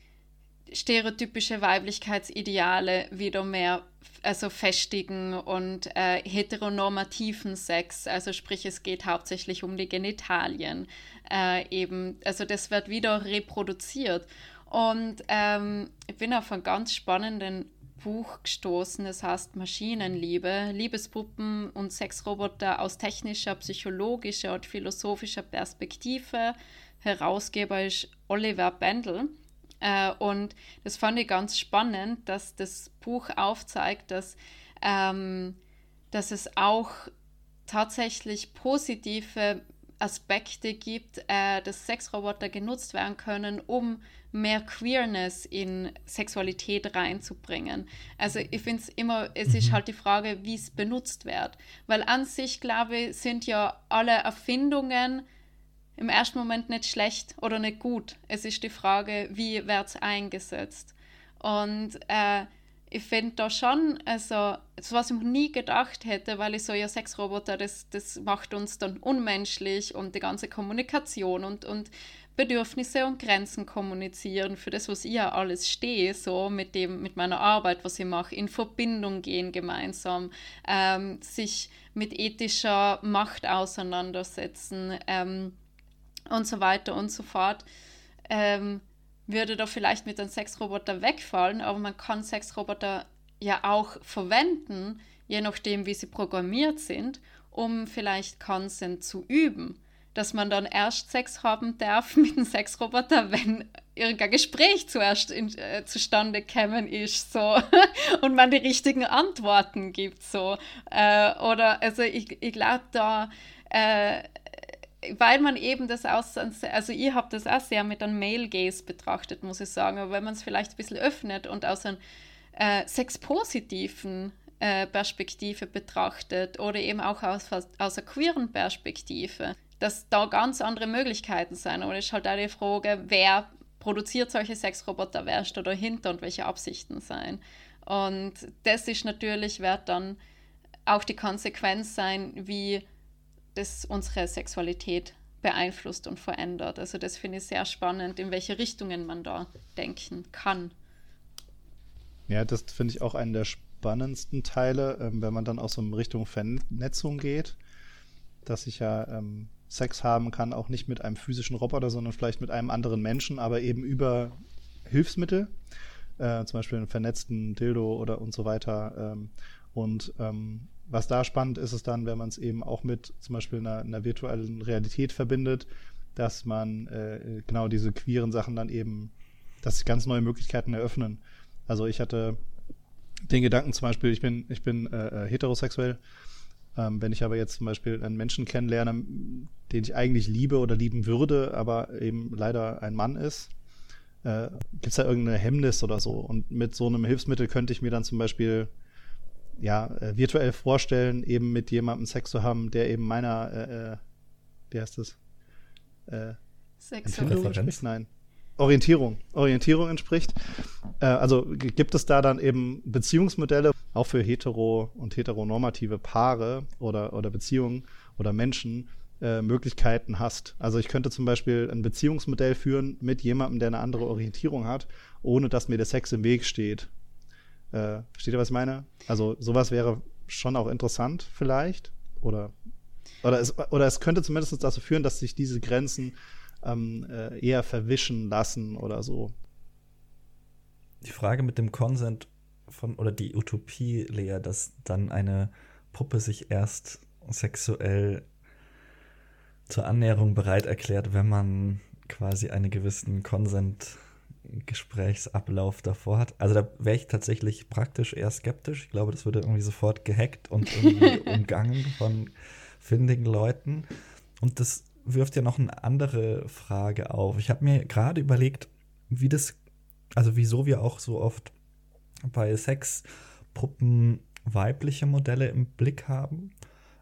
stereotypische Weiblichkeitsideale wieder mehr also festigen und äh, heteronormativen Sex, also sprich es geht hauptsächlich um die Genitalien äh, eben, also das wird wieder reproduziert und ähm, ich bin auf einen ganz spannenden Buch gestoßen, das heißt Maschinenliebe, Liebespuppen und Sexroboter aus technischer, psychologischer und philosophischer Perspektive. Herausgeber ist Oliver Bendel. Äh, und das fand ich ganz spannend, dass das Buch aufzeigt, dass, ähm, dass es auch tatsächlich positive Aspekte gibt, äh, dass Sexroboter genutzt werden können, um mehr Queerness in Sexualität reinzubringen. Also ich finde es immer, es mhm. ist halt die Frage, wie es benutzt wird. Weil an sich, glaube ich, sind ja alle Erfindungen im ersten Moment nicht schlecht oder nicht gut. Es ist die Frage, wie wird es eingesetzt. Und äh, ich finde da schon, also, was ich nie gedacht hätte, weil ich so, ja, Sexroboter, das, das macht uns dann unmenschlich und die ganze Kommunikation und, und Bedürfnisse und Grenzen kommunizieren, für das, was ich ja alles stehe, so mit dem, mit meiner Arbeit, was ich mache, in Verbindung gehen gemeinsam, ähm, sich mit ethischer Macht auseinandersetzen, ähm, und so weiter und so fort, ähm, würde da vielleicht mit einem Sexroboter wegfallen, aber man kann Sexroboter ja auch verwenden, je nachdem, wie sie programmiert sind, um vielleicht Consent zu üben. Dass man dann erst Sex haben darf <laughs> mit einem Sexroboter, wenn irgendein Gespräch zuerst in, äh, zustande kämen ist, so <laughs> und man die richtigen Antworten gibt, so. Äh, oder also ich, ich glaube da äh, weil man eben das aus, also ich habe das auch sehr mit einem Male Gaze betrachtet, muss ich sagen, aber wenn man es vielleicht ein bisschen öffnet und aus einer äh, sexpositiven äh, Perspektive betrachtet oder eben auch aus, aus einer queeren Perspektive, dass da ganz andere Möglichkeiten sind. Und es ist halt auch die Frage, wer produziert solche Sexroboter, wer da dahinter und welche Absichten sein. Und das ist natürlich, wird dann auch die Konsequenz sein, wie das unsere Sexualität beeinflusst und verändert. Also das finde ich sehr spannend, in welche Richtungen man da denken kann. Ja, das finde ich auch einen der spannendsten Teile, ähm, wenn man dann auch so in Richtung Vernetzung geht, dass ich ja ähm, Sex haben kann, auch nicht mit einem physischen Roboter, sondern vielleicht mit einem anderen Menschen, aber eben über Hilfsmittel, äh, zum Beispiel einen vernetzten Dildo oder und so weiter. Ähm, und ähm, was da spannend ist, ist dann, wenn man es eben auch mit zum Beispiel einer, einer virtuellen Realität verbindet, dass man äh, genau diese queeren Sachen dann eben, dass sich ganz neue Möglichkeiten eröffnen. Also ich hatte den Gedanken zum Beispiel, ich bin, ich bin äh, äh, heterosexuell. Ähm, wenn ich aber jetzt zum Beispiel einen Menschen kennenlerne, den ich eigentlich liebe oder lieben würde, aber eben leider ein Mann ist, äh, gibt es da irgendeine Hemmnis oder so. Und mit so einem Hilfsmittel könnte ich mir dann zum Beispiel ja, äh, virtuell vorstellen, eben mit jemandem Sex zu haben, der eben meiner, äh, äh wie heißt das? Äh, Empfindung entspricht? Nein. Orientierung. Orientierung entspricht. Äh, also gibt es da dann eben Beziehungsmodelle, auch für hetero- und heteronormative Paare oder, oder Beziehungen oder Menschen, äh, Möglichkeiten hast. Also ich könnte zum Beispiel ein Beziehungsmodell führen mit jemandem, der eine andere Orientierung hat, ohne dass mir der Sex im Weg steht. Äh, versteht ihr, was ich meine? Also sowas wäre schon auch interessant vielleicht. Oder, oder, es, oder es könnte zumindest dazu führen, dass sich diese Grenzen ähm, äh, eher verwischen lassen oder so. Die Frage mit dem Consent von, oder die Utopie, Lea, dass dann eine Puppe sich erst sexuell zur Annäherung bereit erklärt, wenn man quasi einen gewissen Consent Gesprächsablauf davor hat. Also da wäre ich tatsächlich praktisch eher skeptisch. Ich glaube, das würde irgendwie sofort gehackt und irgendwie <laughs> umgangen von findigen Leuten. Und das wirft ja noch eine andere Frage auf. Ich habe mir gerade überlegt, wie das, also wieso wir auch so oft bei Sexpuppen weibliche Modelle im Blick haben.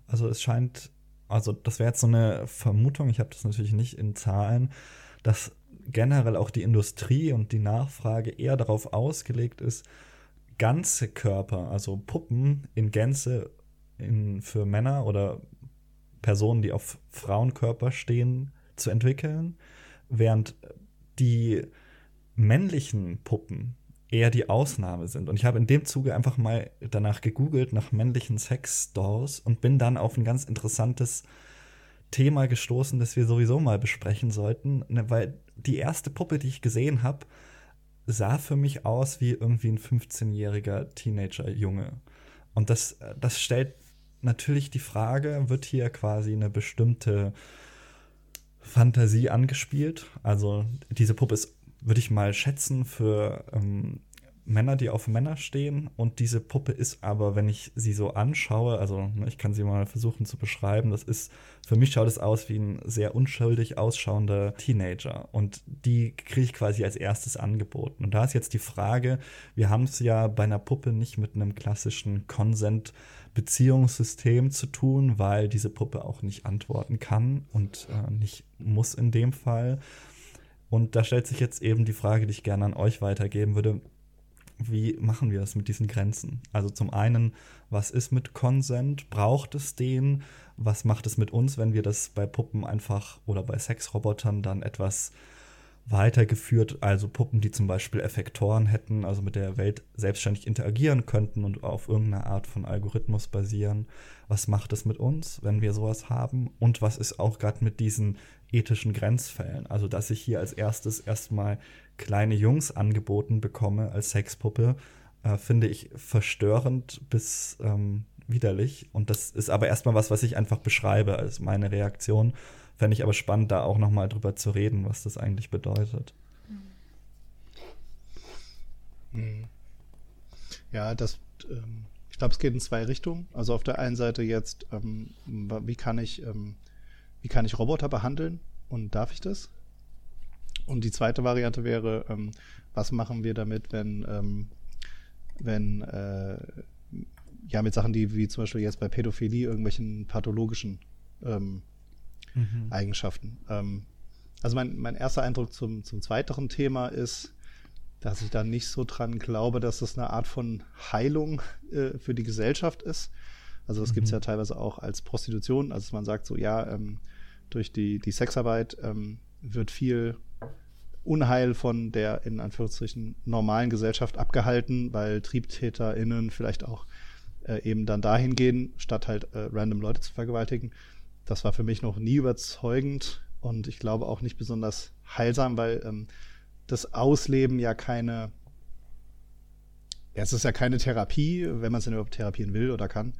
Also es scheint, also das wäre jetzt so eine Vermutung, ich habe das natürlich nicht in Zahlen, dass generell auch die Industrie und die Nachfrage eher darauf ausgelegt ist, ganze Körper, also Puppen in Gänze in, für Männer oder Personen, die auf Frauenkörper stehen, zu entwickeln, während die männlichen Puppen eher die Ausnahme sind. Und ich habe in dem Zuge einfach mal danach gegoogelt nach männlichen Sex-Dolls und bin dann auf ein ganz interessantes Thema gestoßen, das wir sowieso mal besprechen sollten, ne, weil die erste Puppe, die ich gesehen habe, sah für mich aus wie irgendwie ein 15-jähriger Teenager-Junge. Und das, das stellt natürlich die Frage, wird hier quasi eine bestimmte Fantasie angespielt? Also diese Puppe ist, würde ich mal schätzen, für ähm, Männer, die auf Männer stehen. Und diese Puppe ist aber, wenn ich sie so anschaue, also ne, ich kann sie mal versuchen zu beschreiben, das ist, für mich schaut es aus wie ein sehr unschuldig ausschauender Teenager. Und die kriege ich quasi als erstes angeboten. Und da ist jetzt die Frage, wir haben es ja bei einer Puppe nicht mit einem klassischen Consent- Beziehungssystem zu tun, weil diese Puppe auch nicht antworten kann und äh, nicht muss in dem Fall. Und da stellt sich jetzt eben die Frage, die ich gerne an euch weitergeben würde wie machen wir das mit diesen Grenzen? Also zum einen, was ist mit Consent? Braucht es den? Was macht es mit uns, wenn wir das bei Puppen einfach oder bei Sexrobotern dann etwas weitergeführt, also Puppen, die zum Beispiel Effektoren hätten, also mit der Welt selbstständig interagieren könnten und auf irgendeiner Art von Algorithmus basieren. Was macht es mit uns, wenn wir sowas haben? Und was ist auch gerade mit diesen ethischen Grenzfällen? Also, dass ich hier als erstes erstmal kleine Jungs angeboten bekomme als Sexpuppe, äh, finde ich verstörend bis ähm, widerlich. Und das ist aber erstmal was, was ich einfach beschreibe als meine Reaktion. Fände ich aber spannend, da auch noch mal drüber zu reden, was das eigentlich bedeutet. Mhm. Ja, das, ähm, ich glaube, es geht in zwei Richtungen. Also auf der einen Seite jetzt, ähm, wie kann ich, ähm, wie kann ich Roboter behandeln und darf ich das? Und die zweite Variante wäre, ähm, was machen wir damit, wenn, ähm, wenn äh, ja mit Sachen, die wie zum Beispiel jetzt bei Pädophilie irgendwelchen pathologischen ähm, mhm. Eigenschaften. Ähm, also mein, mein erster Eindruck zum, zum zweiteren Thema ist, dass ich da nicht so dran glaube, dass das eine Art von Heilung äh, für die Gesellschaft ist. Also das mhm. gibt es ja teilweise auch als Prostitution. Also man sagt so, ja, ähm, durch die, die Sexarbeit ähm, wird viel Unheil von der in Anführungsstrichen normalen Gesellschaft abgehalten, weil TriebtäterInnen vielleicht auch äh, eben dann dahin gehen, statt halt äh, random Leute zu vergewaltigen. Das war für mich noch nie überzeugend und ich glaube auch nicht besonders heilsam, weil ähm, das Ausleben ja keine, ja, es ist ja keine Therapie, wenn man es denn überhaupt therapieren will oder kann.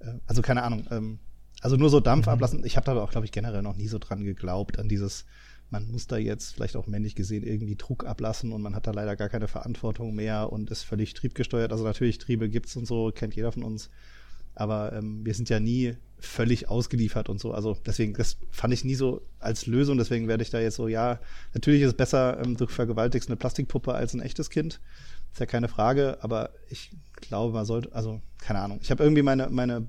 Äh, also keine Ahnung. Ähm, also nur so Dampf mhm. ablassen. Ich habe da auch, glaube ich, generell noch nie so dran geglaubt, an dieses man muss da jetzt vielleicht auch männlich gesehen irgendwie Druck ablassen und man hat da leider gar keine Verantwortung mehr und ist völlig triebgesteuert. Also natürlich, Triebe gibt's und so, kennt jeder von uns. Aber ähm, wir sind ja nie völlig ausgeliefert und so. Also deswegen, das fand ich nie so als Lösung. Deswegen werde ich da jetzt so, ja, natürlich ist es besser, ähm, du vergewaltigst eine Plastikpuppe als ein echtes Kind. Ist ja keine Frage, aber ich glaube, man sollte, also keine Ahnung. Ich habe irgendwie meine, meine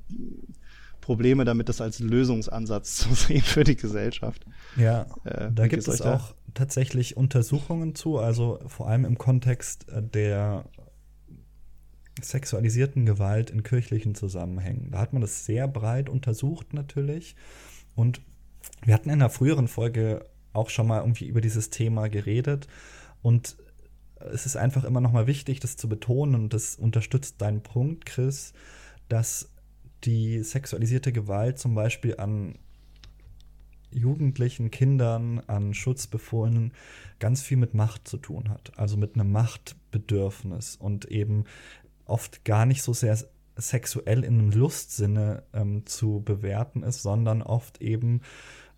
Probleme damit, das als Lösungsansatz <laughs> zu sehen für die Gesellschaft. Ja, äh, da gibt es auch tatsächlich Untersuchungen zu, also vor allem im Kontext äh, der sexualisierten Gewalt in kirchlichen Zusammenhängen. Da hat man das sehr breit untersucht natürlich. Und wir hatten in einer früheren Folge auch schon mal irgendwie über dieses Thema geredet. Und es ist einfach immer noch mal wichtig, das zu betonen, und das unterstützt deinen Punkt, Chris, dass die sexualisierte Gewalt zum Beispiel an Jugendlichen, Kindern, an Schutzbefohlenen ganz viel mit Macht zu tun hat. Also mit einem Machtbedürfnis und eben oft gar nicht so sehr sexuell in einem Lustsinne ähm, zu bewerten ist, sondern oft eben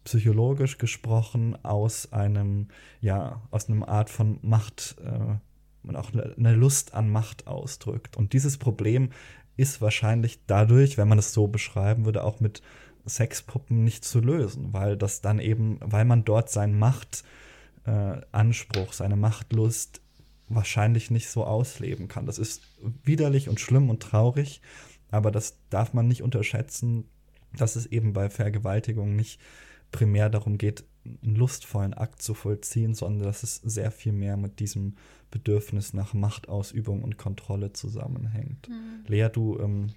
psychologisch gesprochen aus einem, ja, aus einem Art von Macht, äh, und auch eine Lust an Macht ausdrückt. Und dieses Problem ist wahrscheinlich dadurch, wenn man es so beschreiben würde, auch mit Sexpuppen nicht zu lösen, weil das dann eben, weil man dort seinen Machtanspruch, äh, seine Machtlust wahrscheinlich nicht so ausleben kann. Das ist widerlich und schlimm und traurig, aber das darf man nicht unterschätzen, dass es eben bei Vergewaltigung nicht primär darum geht, einen lustvollen Akt zu vollziehen, sondern dass es sehr viel mehr mit diesem Bedürfnis nach Machtausübung und Kontrolle zusammenhängt. Mhm. Lea, du, ähm,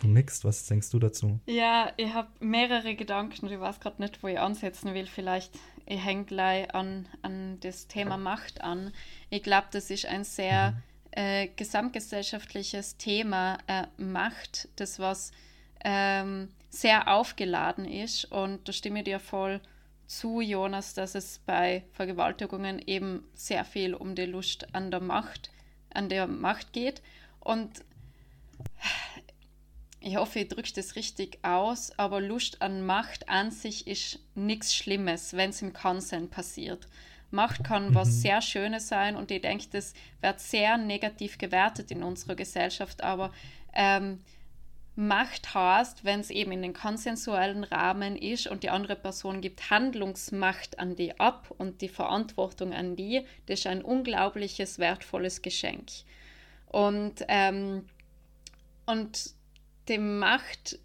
du nix, was denkst du dazu? <laughs> Ja, ich habe mehrere Gedanken ich weiß gerade nicht, wo ich ansetzen will. Vielleicht ich hänge gleich an, an das Thema Macht an. Ich glaube, das ist ein sehr mhm. äh, gesamtgesellschaftliches Thema, äh, Macht, das was ähm, sehr aufgeladen ist. Und da stimme ich dir voll zu, Jonas, dass es bei Vergewaltigungen eben sehr viel um die Lust an der Macht, an der Macht geht. Und ich hoffe, ich drücke das richtig aus, aber Lust an Macht an sich ist nichts Schlimmes, wenn es im Konsens passiert. Macht kann mhm. was sehr Schönes sein und ich denke, das wird sehr negativ gewertet in unserer Gesellschaft, aber ähm, Macht heißt, wenn es eben in den konsensuellen Rahmen ist und die andere Person gibt Handlungsmacht an die ab und die Verantwortung an die, das ist ein unglaubliches, wertvolles Geschenk. Und, ähm, und die Macht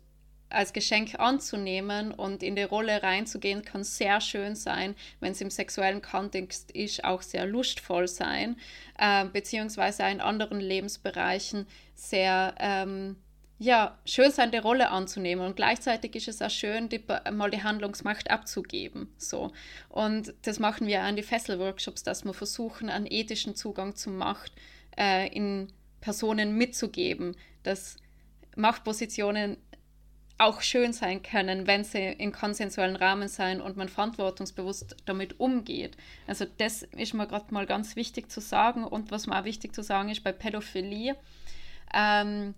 als Geschenk anzunehmen und in die Rolle reinzugehen, kann sehr schön sein, wenn es im sexuellen Kontext ist, auch sehr lustvoll sein, äh, beziehungsweise in anderen Lebensbereichen sehr ähm, ja, schön sein, die Rolle anzunehmen. Und gleichzeitig ist es auch schön, die, mal die Handlungsmacht abzugeben. So. Und das machen wir an die Fessel-Workshops, dass wir versuchen, einen ethischen Zugang zur Macht äh, in Personen mitzugeben, dass Machtpositionen auch schön sein können, wenn sie in konsensuellen Rahmen sein und man verantwortungsbewusst damit umgeht. Also das ist mir gerade mal ganz wichtig zu sagen. Und was mir auch wichtig zu sagen ist bei Pädophilie, ähm,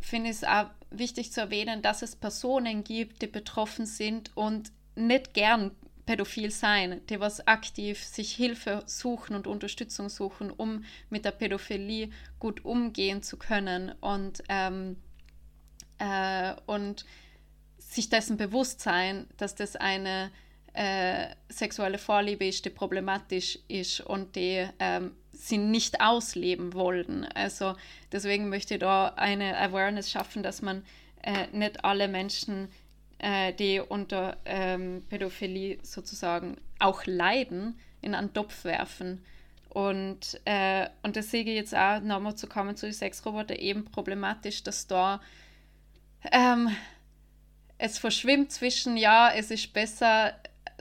finde ich es auch wichtig zu erwähnen, dass es Personen gibt, die betroffen sind und nicht gern pädophil sein, die was aktiv sich Hilfe suchen und Unterstützung suchen, um mit der Pädophilie gut umgehen zu können und, ähm, äh, und sich dessen bewusst sein, dass das eine äh, sexuelle Vorliebe ist, die problematisch ist und die ähm, sie nicht ausleben wollen. Also deswegen möchte ich da eine Awareness schaffen, dass man äh, nicht alle Menschen, äh, die unter ähm, Pädophilie sozusagen auch leiden, in einen Topf werfen. Und, äh, und das sehe ich jetzt auch, nochmal zu kommen zu den Sexroboter, eben problematisch, dass da ähm, es verschwimmt zwischen, ja, es ist besser,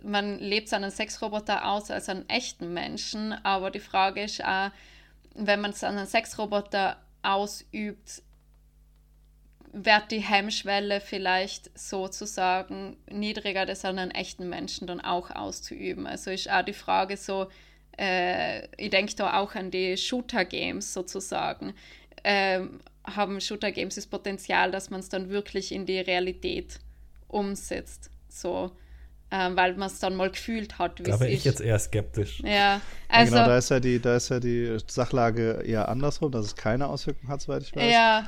man lebt seinen Sexroboter aus als einen echten Menschen, aber die Frage ist auch, wenn man es an einen Sexroboter ausübt, wird die Hemmschwelle vielleicht sozusagen niedriger, das an einen echten Menschen dann auch auszuüben. Also ist auch die Frage so, äh, ich denke da auch an die Shooter-Games sozusagen. Ähm, haben Shooter-Games das Potenzial, dass man es dann wirklich in die Realität umsetzt. So, ähm, weil man es dann mal gefühlt hat. Da wäre ich jetzt eher skeptisch. Ja, also. Ja, genau, da ist ja, die, da ist ja die Sachlage eher andersrum, dass es keine Auswirkungen hat, soweit ich weiß. Ja.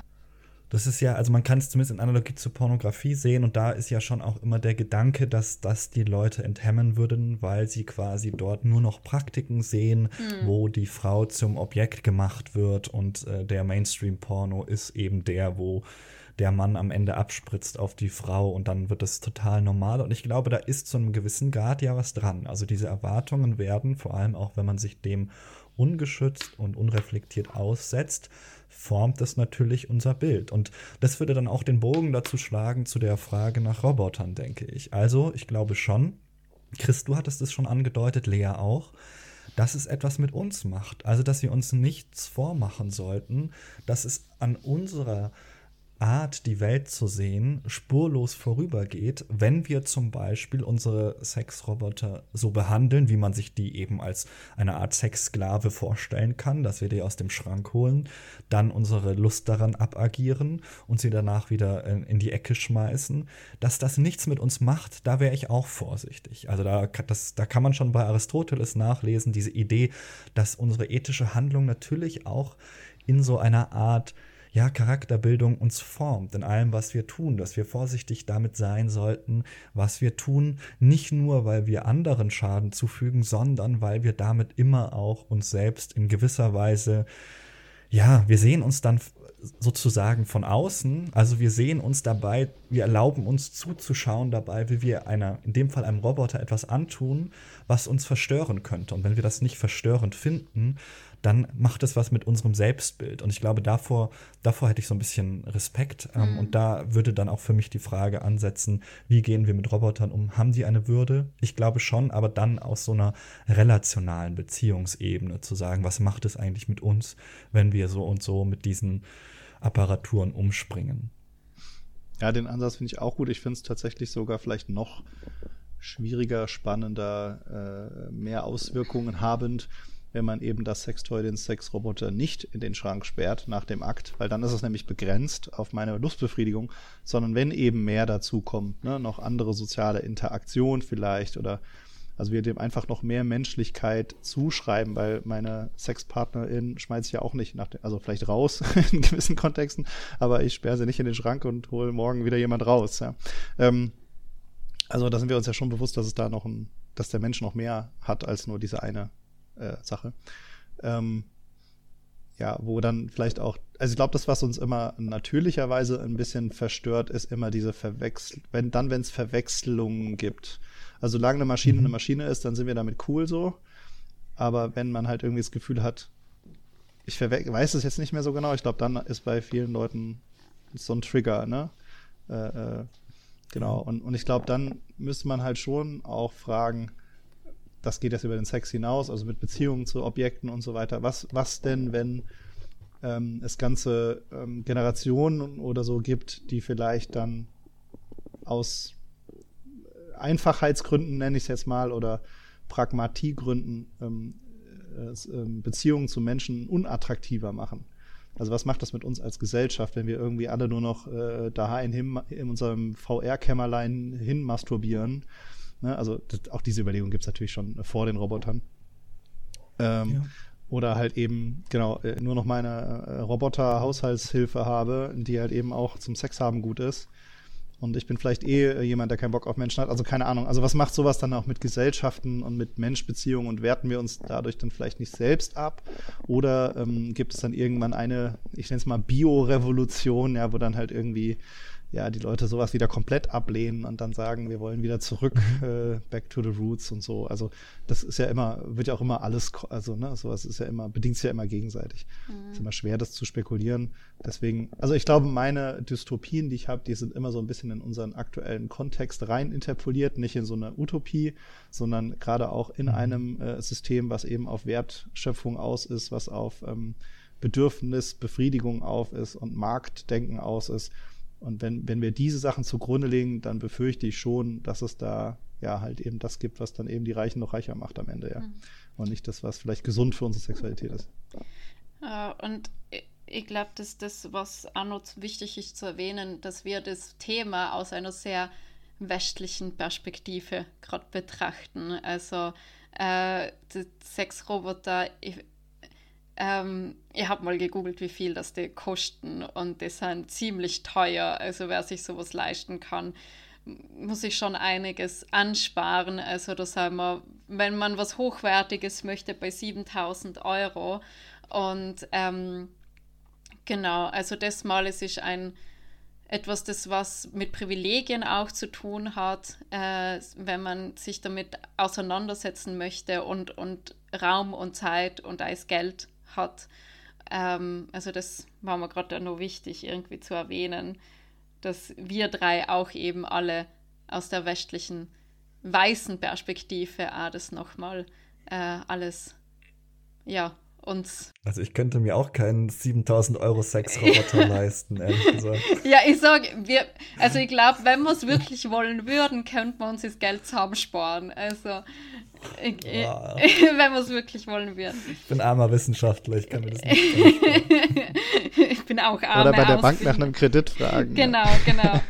Das ist ja, also man kann es zumindest in Analogie zur Pornografie sehen und da ist ja schon auch immer der Gedanke, dass das die Leute enthemmen würden, weil sie quasi dort nur noch Praktiken sehen, hm. wo die Frau zum Objekt gemacht wird und äh, der Mainstream-Porno ist eben der, wo der Mann am Ende abspritzt auf die Frau und dann wird es total normal. Und ich glaube, da ist zu einem gewissen Grad ja was dran. Also diese Erwartungen werden, vor allem auch wenn man sich dem ungeschützt und unreflektiert aussetzt, formt das natürlich unser Bild. Und das würde dann auch den Bogen dazu schlagen zu der Frage nach Robotern, denke ich. Also, ich glaube schon, Chris, du hattest es schon angedeutet, Lea auch, dass es etwas mit uns macht. Also, dass wir uns nichts vormachen sollten, dass es an unserer Art, die Welt zu sehen, spurlos vorübergeht, wenn wir zum Beispiel unsere Sexroboter so behandeln, wie man sich die eben als eine Art Sexsklave vorstellen kann, dass wir die aus dem Schrank holen, dann unsere Lust daran abagieren und sie danach wieder in die Ecke schmeißen. Dass das nichts mit uns macht, da wäre ich auch vorsichtig. Also da, das, da kann man schon bei Aristoteles nachlesen, diese Idee, dass unsere ethische Handlung natürlich auch in so einer Art ja, Charakterbildung uns formt in allem, was wir tun, dass wir vorsichtig damit sein sollten, was wir tun, nicht nur, weil wir anderen Schaden zufügen, sondern weil wir damit immer auch uns selbst in gewisser Weise, ja, wir sehen uns dann sozusagen von außen. Also wir sehen uns dabei, wir erlauben uns zuzuschauen dabei, wie wir einer, in dem Fall einem Roboter etwas antun, was uns verstören könnte. Und wenn wir das nicht verstörend finden, dann macht es was mit unserem Selbstbild. Und ich glaube, davor, davor hätte ich so ein bisschen Respekt. Ähm, mhm. Und da würde dann auch für mich die Frage ansetzen, wie gehen wir mit Robotern um? Haben die eine Würde? Ich glaube schon, aber dann aus so einer relationalen Beziehungsebene zu sagen, was macht es eigentlich mit uns, wenn wir so und so mit diesen Apparaturen umspringen. Ja, den Ansatz finde ich auch gut. Ich finde es tatsächlich sogar vielleicht noch schwieriger, spannender, äh, mehr Auswirkungen habend, wenn man eben das Sextoy, den Sexroboter nicht in den Schrank sperrt nach dem Akt, weil dann ist es nämlich begrenzt auf meine Lustbefriedigung, sondern wenn eben mehr dazu kommt, ne, noch andere soziale Interaktion vielleicht oder also wir dem einfach noch mehr Menschlichkeit zuschreiben, weil meine Sexpartnerin schmeißt sich ja auch nicht nach, dem, also vielleicht raus <laughs> in gewissen Kontexten, aber ich sperre sie nicht in den Schrank und hole morgen wieder jemand raus. Ja. Ähm, also da sind wir uns ja schon bewusst, dass es da noch ein, dass der Mensch noch mehr hat als nur diese eine äh, Sache. Ähm, ja, wo dann vielleicht auch, also ich glaube, das, was uns immer natürlicherweise ein bisschen verstört, ist immer diese Verwechslung, wenn dann, wenn es Verwechslungen gibt. Also solange eine Maschine mhm. eine Maschine ist, dann sind wir damit cool so. Aber wenn man halt irgendwie das Gefühl hat, ich weiß es jetzt nicht mehr so genau, ich glaube, dann ist bei vielen Leuten so ein Trigger, ne? Äh, äh, genau. Und, und ich glaube, dann müsste man halt schon auch fragen, das geht jetzt über den Sex hinaus, also mit Beziehungen zu Objekten und so weiter. Was, was denn, wenn ähm, es ganze ähm, Generationen oder so gibt, die vielleicht dann aus Einfachheitsgründen, nenne ich es jetzt mal, oder Pragmatiegründen ähm, äh, ähm, Beziehungen zu Menschen unattraktiver machen? Also was macht das mit uns als Gesellschaft, wenn wir irgendwie alle nur noch äh, daheim hin, in unserem VR-Kämmerlein hin masturbieren? Ne? Also das, auch diese Überlegung gibt es natürlich schon vor den Robotern. Ähm, ja. Oder halt eben, genau, äh, nur noch meine äh, Roboter-Haushaltshilfe habe, die halt eben auch zum Sex haben gut ist. Und ich bin vielleicht eh äh, jemand, der keinen Bock auf Menschen hat. Also keine Ahnung. Also was macht sowas dann auch mit Gesellschaften und mit Menschbeziehungen und werten wir uns dadurch dann vielleicht nicht selbst ab? Oder ähm, gibt es dann irgendwann eine, ich nenne es mal Bio-Revolution, ja, wo dann halt irgendwie ja, die Leute sowas wieder komplett ablehnen und dann sagen, wir wollen wieder zurück, mhm. äh, back to the roots und so. Also das ist ja immer, wird ja auch immer alles, also ne, sowas ist ja immer, bedingt sich ja immer gegenseitig. Mhm. Ist immer schwer, das zu spekulieren. Deswegen, also ich glaube, meine Dystopien, die ich habe, die sind immer so ein bisschen in unseren aktuellen Kontext rein interpoliert, nicht in so eine Utopie, sondern gerade auch in mhm. einem äh, System, was eben auf Wertschöpfung aus ist, was auf ähm, Bedürfnis, Befriedigung auf ist und Marktdenken aus ist und wenn, wenn wir diese Sachen zugrunde legen, dann befürchte ich schon, dass es da ja halt eben das gibt, was dann eben die Reichen noch reicher macht am Ende, ja. Mhm. Und nicht das, was vielleicht gesund für unsere Sexualität ist. Und ich glaube, dass das, was auch noch wichtig ist zu erwähnen, dass wir das Thema aus einer sehr westlichen Perspektive gerade betrachten. Also äh, Sexroboter, ähm, ich habe mal gegoogelt, wie viel das die kosten und die sind ziemlich teuer. Also wer sich sowas leisten kann, muss ich schon einiges ansparen. Also da sagen wir, wenn man was Hochwertiges möchte, bei 7000 Euro. Und ähm, genau, also das mal es ist ein etwas, das was mit Privilegien auch zu tun hat, äh, wenn man sich damit auseinandersetzen möchte und, und Raum und Zeit und als Geld hat. Ähm, also das war mir gerade noch wichtig, irgendwie zu erwähnen, dass wir drei auch eben alle aus der westlichen weißen Perspektive auch das nochmal äh, alles ja uns. Also ich könnte mir auch keinen 7000 Euro Sexroboter <laughs> leisten, ehrlich gesagt. Ja, ich sage, wir, also ich glaube, wenn wir es wirklich wollen würden, könnten wir uns das Geld zusammensparen. Also ich, wow. wenn wir es wirklich wollen würden. Ich bin armer Wissenschaftler, ich kann mir das nicht <laughs> Ich bin auch armer Oder bei der Bank nach einem Kredit fragen. Genau, ja. genau.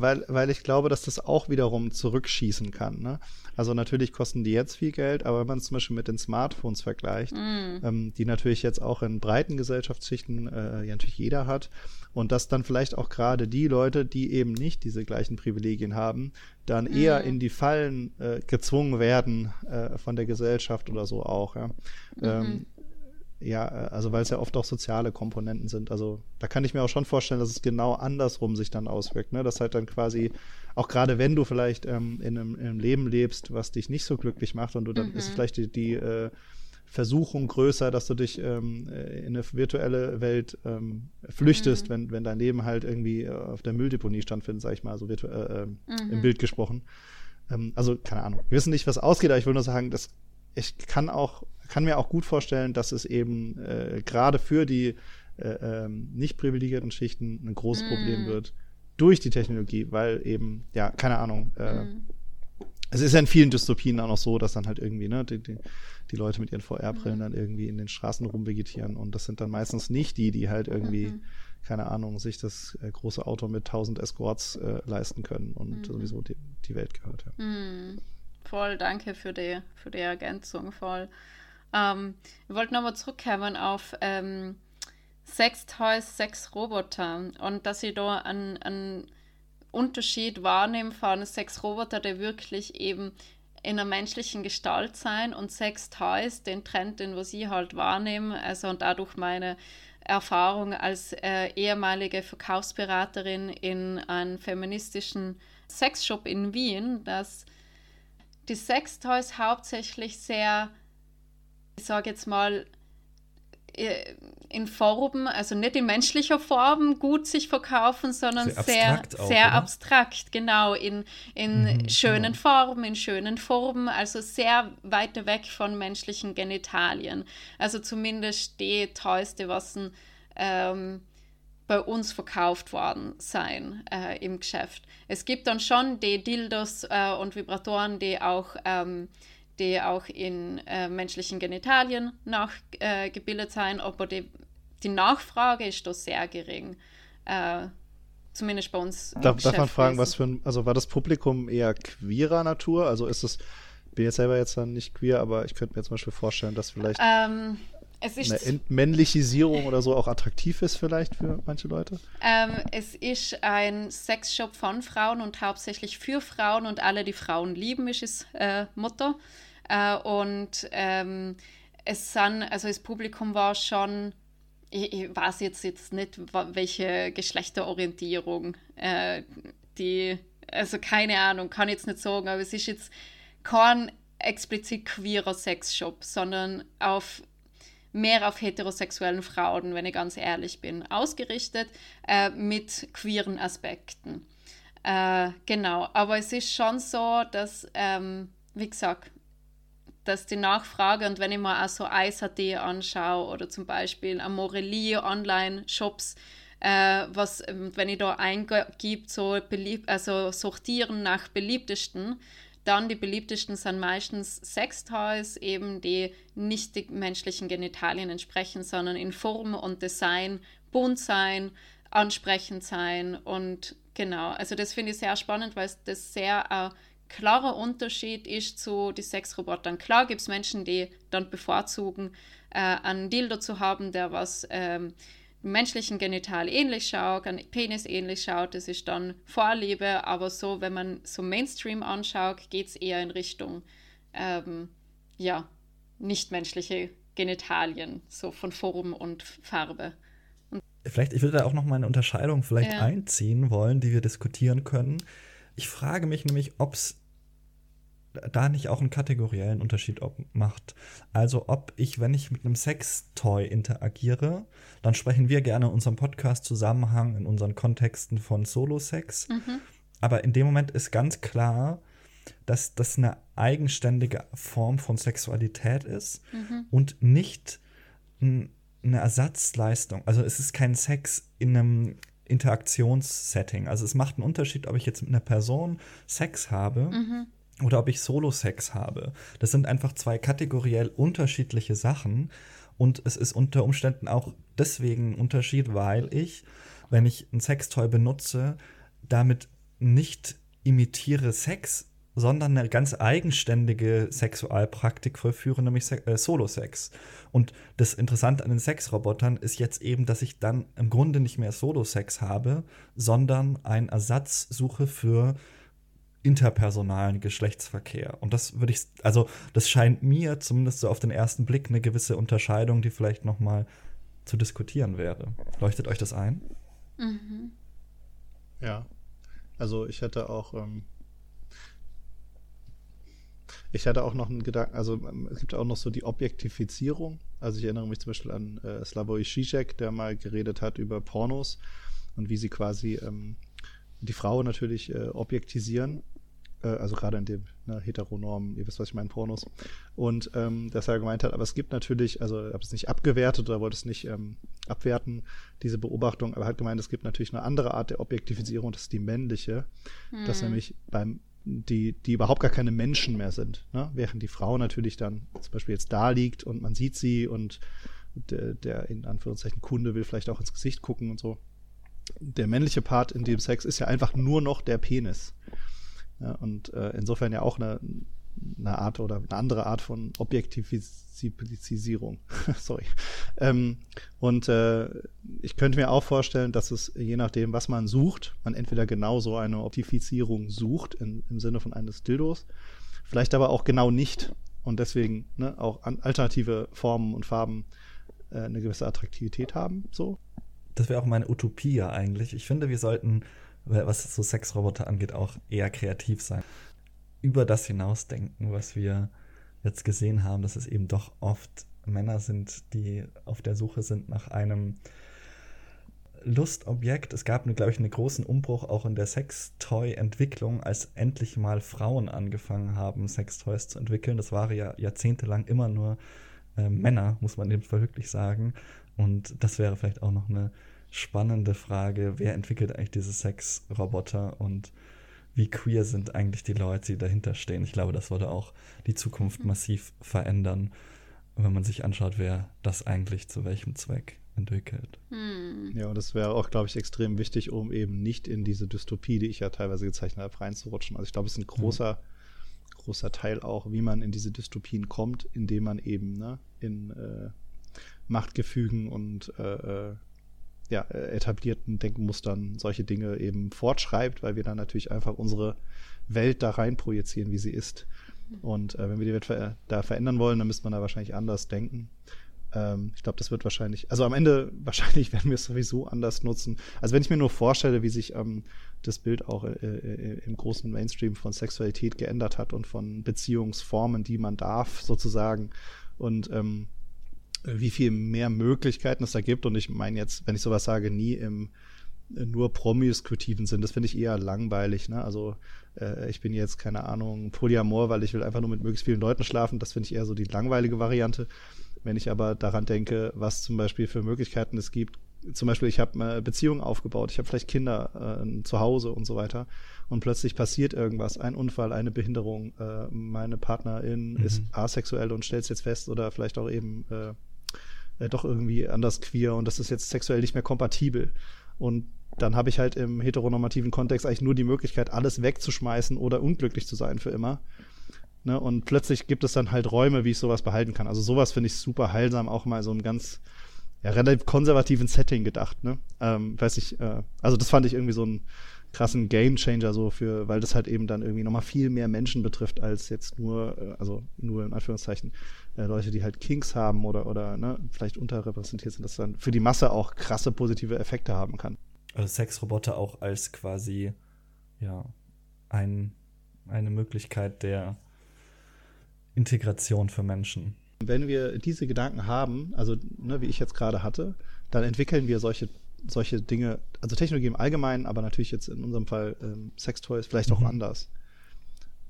Weil, weil ich glaube, dass das auch wiederum zurückschießen kann. Ne? Also natürlich kosten die jetzt viel Geld, aber wenn man es zum Beispiel mit den Smartphones vergleicht, mm. ähm, die natürlich jetzt auch in breiten Gesellschaftsschichten äh, ja natürlich jeder hat und dass dann vielleicht auch gerade die Leute, die eben nicht diese gleichen Privilegien haben, dann eher mm. in die Fallen äh, gezwungen werden äh, von der Gesellschaft oder so auch. Ja? Mm -hmm. ähm, ja, äh, also weil es ja oft auch soziale Komponenten sind. Also da kann ich mir auch schon vorstellen, dass es genau andersrum sich dann auswirkt. Ne? Dass halt dann quasi, auch gerade wenn du vielleicht ähm, in, einem, in, einem, Leben lebst, was dich nicht so glücklich macht und du dann mhm. ist vielleicht die, die äh, Versuchung größer, dass du dich ähm, äh, in eine virtuelle Welt ähm, flüchtest, mhm. wenn, wenn dein Leben halt irgendwie äh, auf der Mülldeponie stattfindet, sag ich mal, so virtuell äh, mhm. im Bild gesprochen. Ähm, also, keine Ahnung. Wir wissen nicht, was ausgeht, aber ich will nur sagen, dass ich kann auch kann mir auch gut vorstellen, dass es eben äh, gerade für die äh, ähm, nicht privilegierten Schichten ein großes mm. Problem wird durch die Technologie, weil eben, ja, keine Ahnung, äh, mm. es ist ja in vielen Dystopien auch noch so, dass dann halt irgendwie, ne, die, die, die Leute mit ihren VR-Brillen mm. dann irgendwie in den Straßen rumvegetieren und das sind dann meistens nicht die, die halt irgendwie, -hmm. keine Ahnung, sich das äh, große Auto mit 1000 Escorts äh, leisten können und -hmm. sowieso die, die Welt gehört, ja. Voll, danke für die, für die Ergänzung, voll. Ähm, wir wollten nochmal zurückkommen auf ähm, Toys, Sex Roboter und dass sie da einen, einen Unterschied wahrnehmen von Sex Roboter, der wirklich eben in einer menschlichen Gestalt sein und Sex Toys, den Trend, den sie halt wahrnehmen, also und dadurch meine Erfahrung als äh, ehemalige Verkaufsberaterin in einem feministischen Sexshop in Wien, dass die Sex Toys hauptsächlich sehr ich sage jetzt mal, äh, in Formen, also nicht in menschlicher Form gut sich verkaufen, sondern sehr, sehr abstrakt, auch, sehr abstrakt genau, in, in mhm, schönen genau. Formen, in schönen Formen, also sehr weit weg von menschlichen Genitalien. Also zumindest die Toyste, was ähm, bei uns verkauft worden sein äh, im Geschäft. Es gibt dann schon die Dildos äh, und Vibratoren, die auch ähm, die auch in äh, menschlichen Genitalien nachgebildet äh, sein, aber die, die Nachfrage ist doch sehr gering. Äh, zumindest bei uns. Darf, darf man fragen, was für ein, also war das Publikum eher queerer Natur? Also ist es, bin jetzt selber jetzt dann nicht queer, aber ich könnte mir zum Beispiel vorstellen, dass vielleicht ähm, eine Entmännlichisierung oder so auch attraktiv ist vielleicht für manche Leute? Ähm, es ist ein Sexshop von Frauen und hauptsächlich für Frauen und alle, die Frauen lieben, ist das äh, Motto. Äh, und ähm, es sind, also das Publikum war schon, ich, ich weiß jetzt, jetzt nicht, welche Geschlechterorientierung äh, die, also keine Ahnung, kann ich jetzt nicht sagen, aber es ist jetzt kein explizit queerer Sexshop, sondern auf mehr auf heterosexuellen Frauen, wenn ich ganz ehrlich bin, ausgerichtet äh, mit queeren Aspekten. Äh, genau, aber es ist schon so, dass, ähm, wie gesagt, dass die Nachfrage und wenn ich mal auch so Eis.at anschaue oder zum Beispiel Amorelie Online-Shops, äh, was, wenn ich da eingebe, so belieb also sortieren nach beliebtesten, dann die beliebtesten sind meistens Sextoys, eben die nicht die menschlichen Genitalien entsprechen, sondern in Form und Design bunt sein, ansprechend sein und genau, also das finde ich sehr spannend, weil das sehr äh, klarer Unterschied ist zu den Sexrobotern. Klar gibt es Menschen, die dann bevorzugen, äh, einen Dildo zu haben, der was ähm, menschlichen Genital ähnlich schaut, an Penis ähnlich schaut, das ist dann Vorliebe, aber so, wenn man so Mainstream anschaut, geht es eher in Richtung, ähm, ja, nichtmenschliche Genitalien, so von Form und Farbe. Und vielleicht, ich würde da auch noch mal eine Unterscheidung vielleicht ja. einziehen wollen, die wir diskutieren können. Ich frage mich nämlich, ob es da nicht auch einen kategoriellen Unterschied macht. Also ob ich, wenn ich mit einem Sextoy interagiere, dann sprechen wir gerne in unserem Podcast Zusammenhang in unseren Kontexten von Solo-Sex. Mhm. Aber in dem Moment ist ganz klar, dass das eine eigenständige Form von Sexualität ist mhm. und nicht eine Ersatzleistung. Also es ist kein Sex in einem Interaktionssetting. Also es macht einen Unterschied, ob ich jetzt mit einer Person Sex habe mhm. Oder ob ich Solo-Sex habe. Das sind einfach zwei kategoriell unterschiedliche Sachen. Und es ist unter Umständen auch deswegen ein Unterschied, weil ich, wenn ich ein Sextoy benutze, damit nicht imitiere Sex, sondern eine ganz eigenständige Sexualpraktik vollführe, nämlich äh, Solo-Sex. Und das Interessante an den Sexrobotern ist jetzt eben, dass ich dann im Grunde nicht mehr Solo-Sex habe, sondern einen Ersatz suche für interpersonalen Geschlechtsverkehr. Und das würde ich, also das scheint mir zumindest so auf den ersten Blick eine gewisse Unterscheidung, die vielleicht noch mal zu diskutieren wäre. Leuchtet euch das ein? Mhm. Ja, also ich hätte auch, ähm, ich hatte auch noch einen Gedanken, also ähm, es gibt auch noch so die Objektifizierung. Also ich erinnere mich zum Beispiel an äh, Slavoj Žižek, der mal geredet hat über Pornos und wie sie quasi ähm, die Frau natürlich äh, objektisieren. Äh, also gerade in dem ne, Heteronormen, ihr wisst, was ich meine, Pornos. Und ähm, dass er gemeint hat, aber es gibt natürlich, also er hat es nicht abgewertet oder wollte es nicht ähm, abwerten, diese Beobachtung, aber er hat gemeint, es gibt natürlich eine andere Art der Objektifizierung, das ist die männliche, hm. dass nämlich beim die, die überhaupt gar keine Menschen mehr sind. Ne? Während die Frau natürlich dann zum Beispiel jetzt da liegt und man sieht sie und der, der in Anführungszeichen Kunde will vielleicht auch ins Gesicht gucken und so. Der männliche Part in dem Sex ist ja einfach nur noch der Penis. Ja, und äh, insofern ja auch eine, eine Art oder eine andere Art von Objektifizierung. <laughs> Sorry. Ähm, und äh, ich könnte mir auch vorstellen, dass es je nachdem, was man sucht, man entweder genau so eine Objektifizierung sucht in, im Sinne von eines Dildos, vielleicht aber auch genau nicht und deswegen ne, auch an alternative Formen und Farben äh, eine gewisse Attraktivität haben. So. Das wäre auch meine Utopie eigentlich. Ich finde, wir sollten was so Sexroboter angeht, auch eher kreativ sein. Über das hinausdenken, was wir jetzt gesehen haben, dass es eben doch oft Männer sind, die auf der Suche sind nach einem Lustobjekt. Es gab, glaube ich, einen großen Umbruch auch in der Sextoy-Entwicklung, als endlich mal Frauen angefangen haben, Sextoys zu entwickeln. Das war ja jahrzehntelang immer nur äh, Männer, muss man Fall wirklich sagen. Und das wäre vielleicht auch noch eine spannende Frage, wer entwickelt eigentlich diese Sexroboter und wie queer sind eigentlich die Leute, die dahinter stehen. Ich glaube, das würde auch die Zukunft mhm. massiv verändern, wenn man sich anschaut, wer das eigentlich zu welchem Zweck entwickelt. Hm. Ja, und das wäre auch, glaube ich, extrem wichtig, um eben nicht in diese Dystopie, die ich ja teilweise gezeichnet habe, reinzurutschen. Also ich glaube, es ist ein großer, mhm. großer Teil auch, wie man in diese Dystopien kommt, indem man eben ne, in äh, Machtgefügen und äh, äh ja, äh, etablierten Denkmustern solche Dinge eben fortschreibt, weil wir dann natürlich einfach unsere Welt da rein projizieren, wie sie ist. Und äh, wenn wir die Welt ver da verändern wollen, dann müsste man da wahrscheinlich anders denken. Ähm, ich glaube, das wird wahrscheinlich, also am Ende <laughs> wahrscheinlich werden wir es sowieso anders nutzen. Also wenn ich mir nur vorstelle, wie sich ähm, das Bild auch äh, äh, im großen Mainstream von Sexualität geändert hat und von Beziehungsformen, die man darf, sozusagen. Und ähm, wie viel mehr Möglichkeiten es da gibt. Und ich meine jetzt, wenn ich sowas sage, nie im äh, nur promiskutiven Sinn. Das finde ich eher langweilig. Ne? Also äh, ich bin jetzt, keine Ahnung, Polyamor, weil ich will einfach nur mit möglichst vielen Leuten schlafen. Das finde ich eher so die langweilige Variante. Wenn ich aber daran denke, was zum Beispiel für Möglichkeiten es gibt, zum Beispiel, ich habe eine Beziehung aufgebaut, ich habe vielleicht Kinder äh, zu Hause und so weiter und plötzlich passiert irgendwas, ein Unfall, eine Behinderung, äh, meine Partnerin mhm. ist asexuell und stellt es jetzt fest oder vielleicht auch eben äh, doch irgendwie anders queer und das ist jetzt sexuell nicht mehr kompatibel. Und dann habe ich halt im heteronormativen Kontext eigentlich nur die Möglichkeit, alles wegzuschmeißen oder unglücklich zu sein für immer. Ne? Und plötzlich gibt es dann halt Räume, wie ich sowas behalten kann. Also sowas finde ich super heilsam, auch mal so im ganz ja, relativ konservativen Setting gedacht. Ne? Ähm, weiß ich, äh, also das fand ich irgendwie so ein krassen Gamechanger so für, weil das halt eben dann irgendwie nochmal viel mehr Menschen betrifft als jetzt nur, äh, also nur in Anführungszeichen, äh, Leute, die halt Kinks haben oder, oder ne, vielleicht unterrepräsentiert sind, dass dann für die Masse auch krasse positive Effekte haben kann. Also Sexroboter auch als quasi, ja, ein, eine Möglichkeit der Integration für Menschen. Wenn wir diese Gedanken haben, also ne, wie ich jetzt gerade hatte, dann entwickeln wir solche solche Dinge, also Technologie im Allgemeinen, aber natürlich jetzt in unserem Fall ähm, Sextoys vielleicht auch mhm. anders.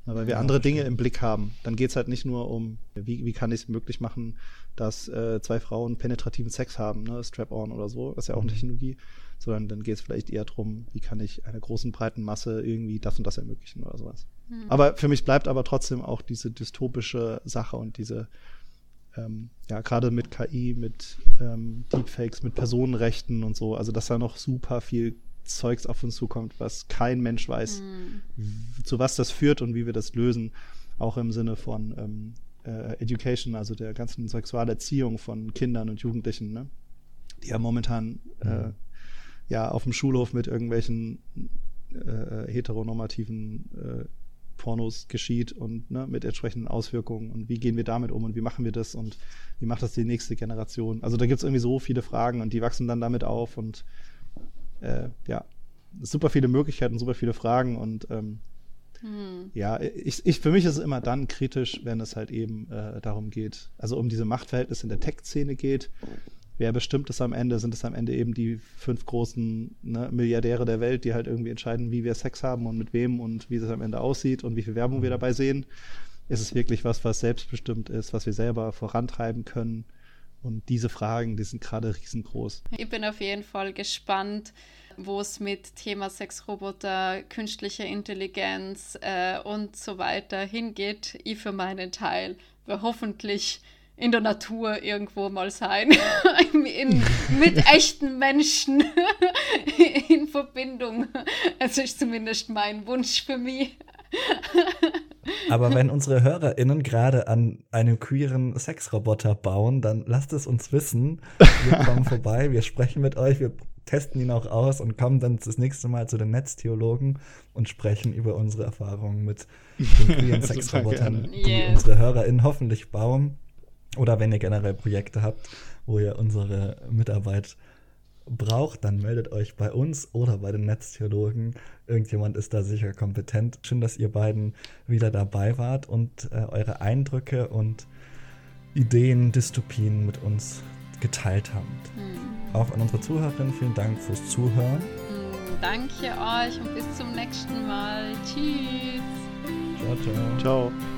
Na, weil wir ja, andere Dinge im Blick haben. Dann geht es halt nicht nur um, wie, wie kann ich es möglich machen, dass äh, zwei Frauen penetrativen Sex haben, ne, Strap-on oder so, das ist ja auch eine mhm. Technologie, sondern dann geht es vielleicht eher darum, wie kann ich einer großen breiten Masse irgendwie das und das ermöglichen oder sowas. Mhm. Aber für mich bleibt aber trotzdem auch diese dystopische Sache und diese ähm, ja, gerade mit KI, mit ähm, Deepfakes, mit Personenrechten und so, also dass da noch super viel Zeugs auf uns zukommt, was kein Mensch weiß, mhm. zu was das führt und wie wir das lösen, auch im Sinne von ähm, äh, Education, also der ganzen Sexualerziehung von Kindern und Jugendlichen, ne? die ja momentan äh, mhm. äh, ja auf dem Schulhof mit irgendwelchen äh, heteronormativen äh, Pornos geschieht und ne, mit entsprechenden Auswirkungen und wie gehen wir damit um und wie machen wir das und wie macht das die nächste Generation? Also da gibt es irgendwie so viele Fragen und die wachsen dann damit auf und äh, ja, super viele Möglichkeiten, super viele Fragen und ähm, hm. ja, ich, ich, für mich ist es immer dann kritisch, wenn es halt eben äh, darum geht, also um diese Machtverhältnisse in der Tech-Szene geht. Wer bestimmt es am Ende? Sind es am Ende eben die fünf großen ne, Milliardäre der Welt, die halt irgendwie entscheiden, wie wir Sex haben und mit wem und wie es am Ende aussieht und wie viel Werbung wir hm. dabei sehen? Ist es wirklich was, was selbstbestimmt ist, was wir selber vorantreiben können? Und diese Fragen, die sind gerade riesengroß. Ich bin auf jeden Fall gespannt, wo es mit Thema Sexroboter, künstliche Intelligenz äh, und so weiter hingeht. Ich für meinen Teil hoffentlich in der Natur irgendwo mal sein, <laughs> in, mit echten Menschen <laughs> in Verbindung. Das ist zumindest mein Wunsch für mich. Aber wenn unsere HörerInnen gerade an einem queeren Sexroboter bauen, dann lasst es uns wissen. Wir <laughs> kommen vorbei, wir sprechen mit euch, wir testen ihn auch aus und kommen dann das nächste Mal zu den Netztheologen und sprechen über unsere Erfahrungen mit den queeren Sexrobotern, die yes. unsere HörerInnen hoffentlich bauen. Oder wenn ihr generell Projekte habt, wo ihr unsere Mitarbeit braucht, dann meldet euch bei uns oder bei den Netztheologen. Irgendjemand ist da sicher kompetent. Schön, dass ihr beiden wieder dabei wart und äh, eure Eindrücke und Ideen, Dystopien mit uns geteilt habt. Mhm. Auch an unsere Zuhörerinnen vielen Dank fürs Zuhören. Mhm, danke euch und bis zum nächsten Mal. Tschüss. Ciao, ciao. Ciao.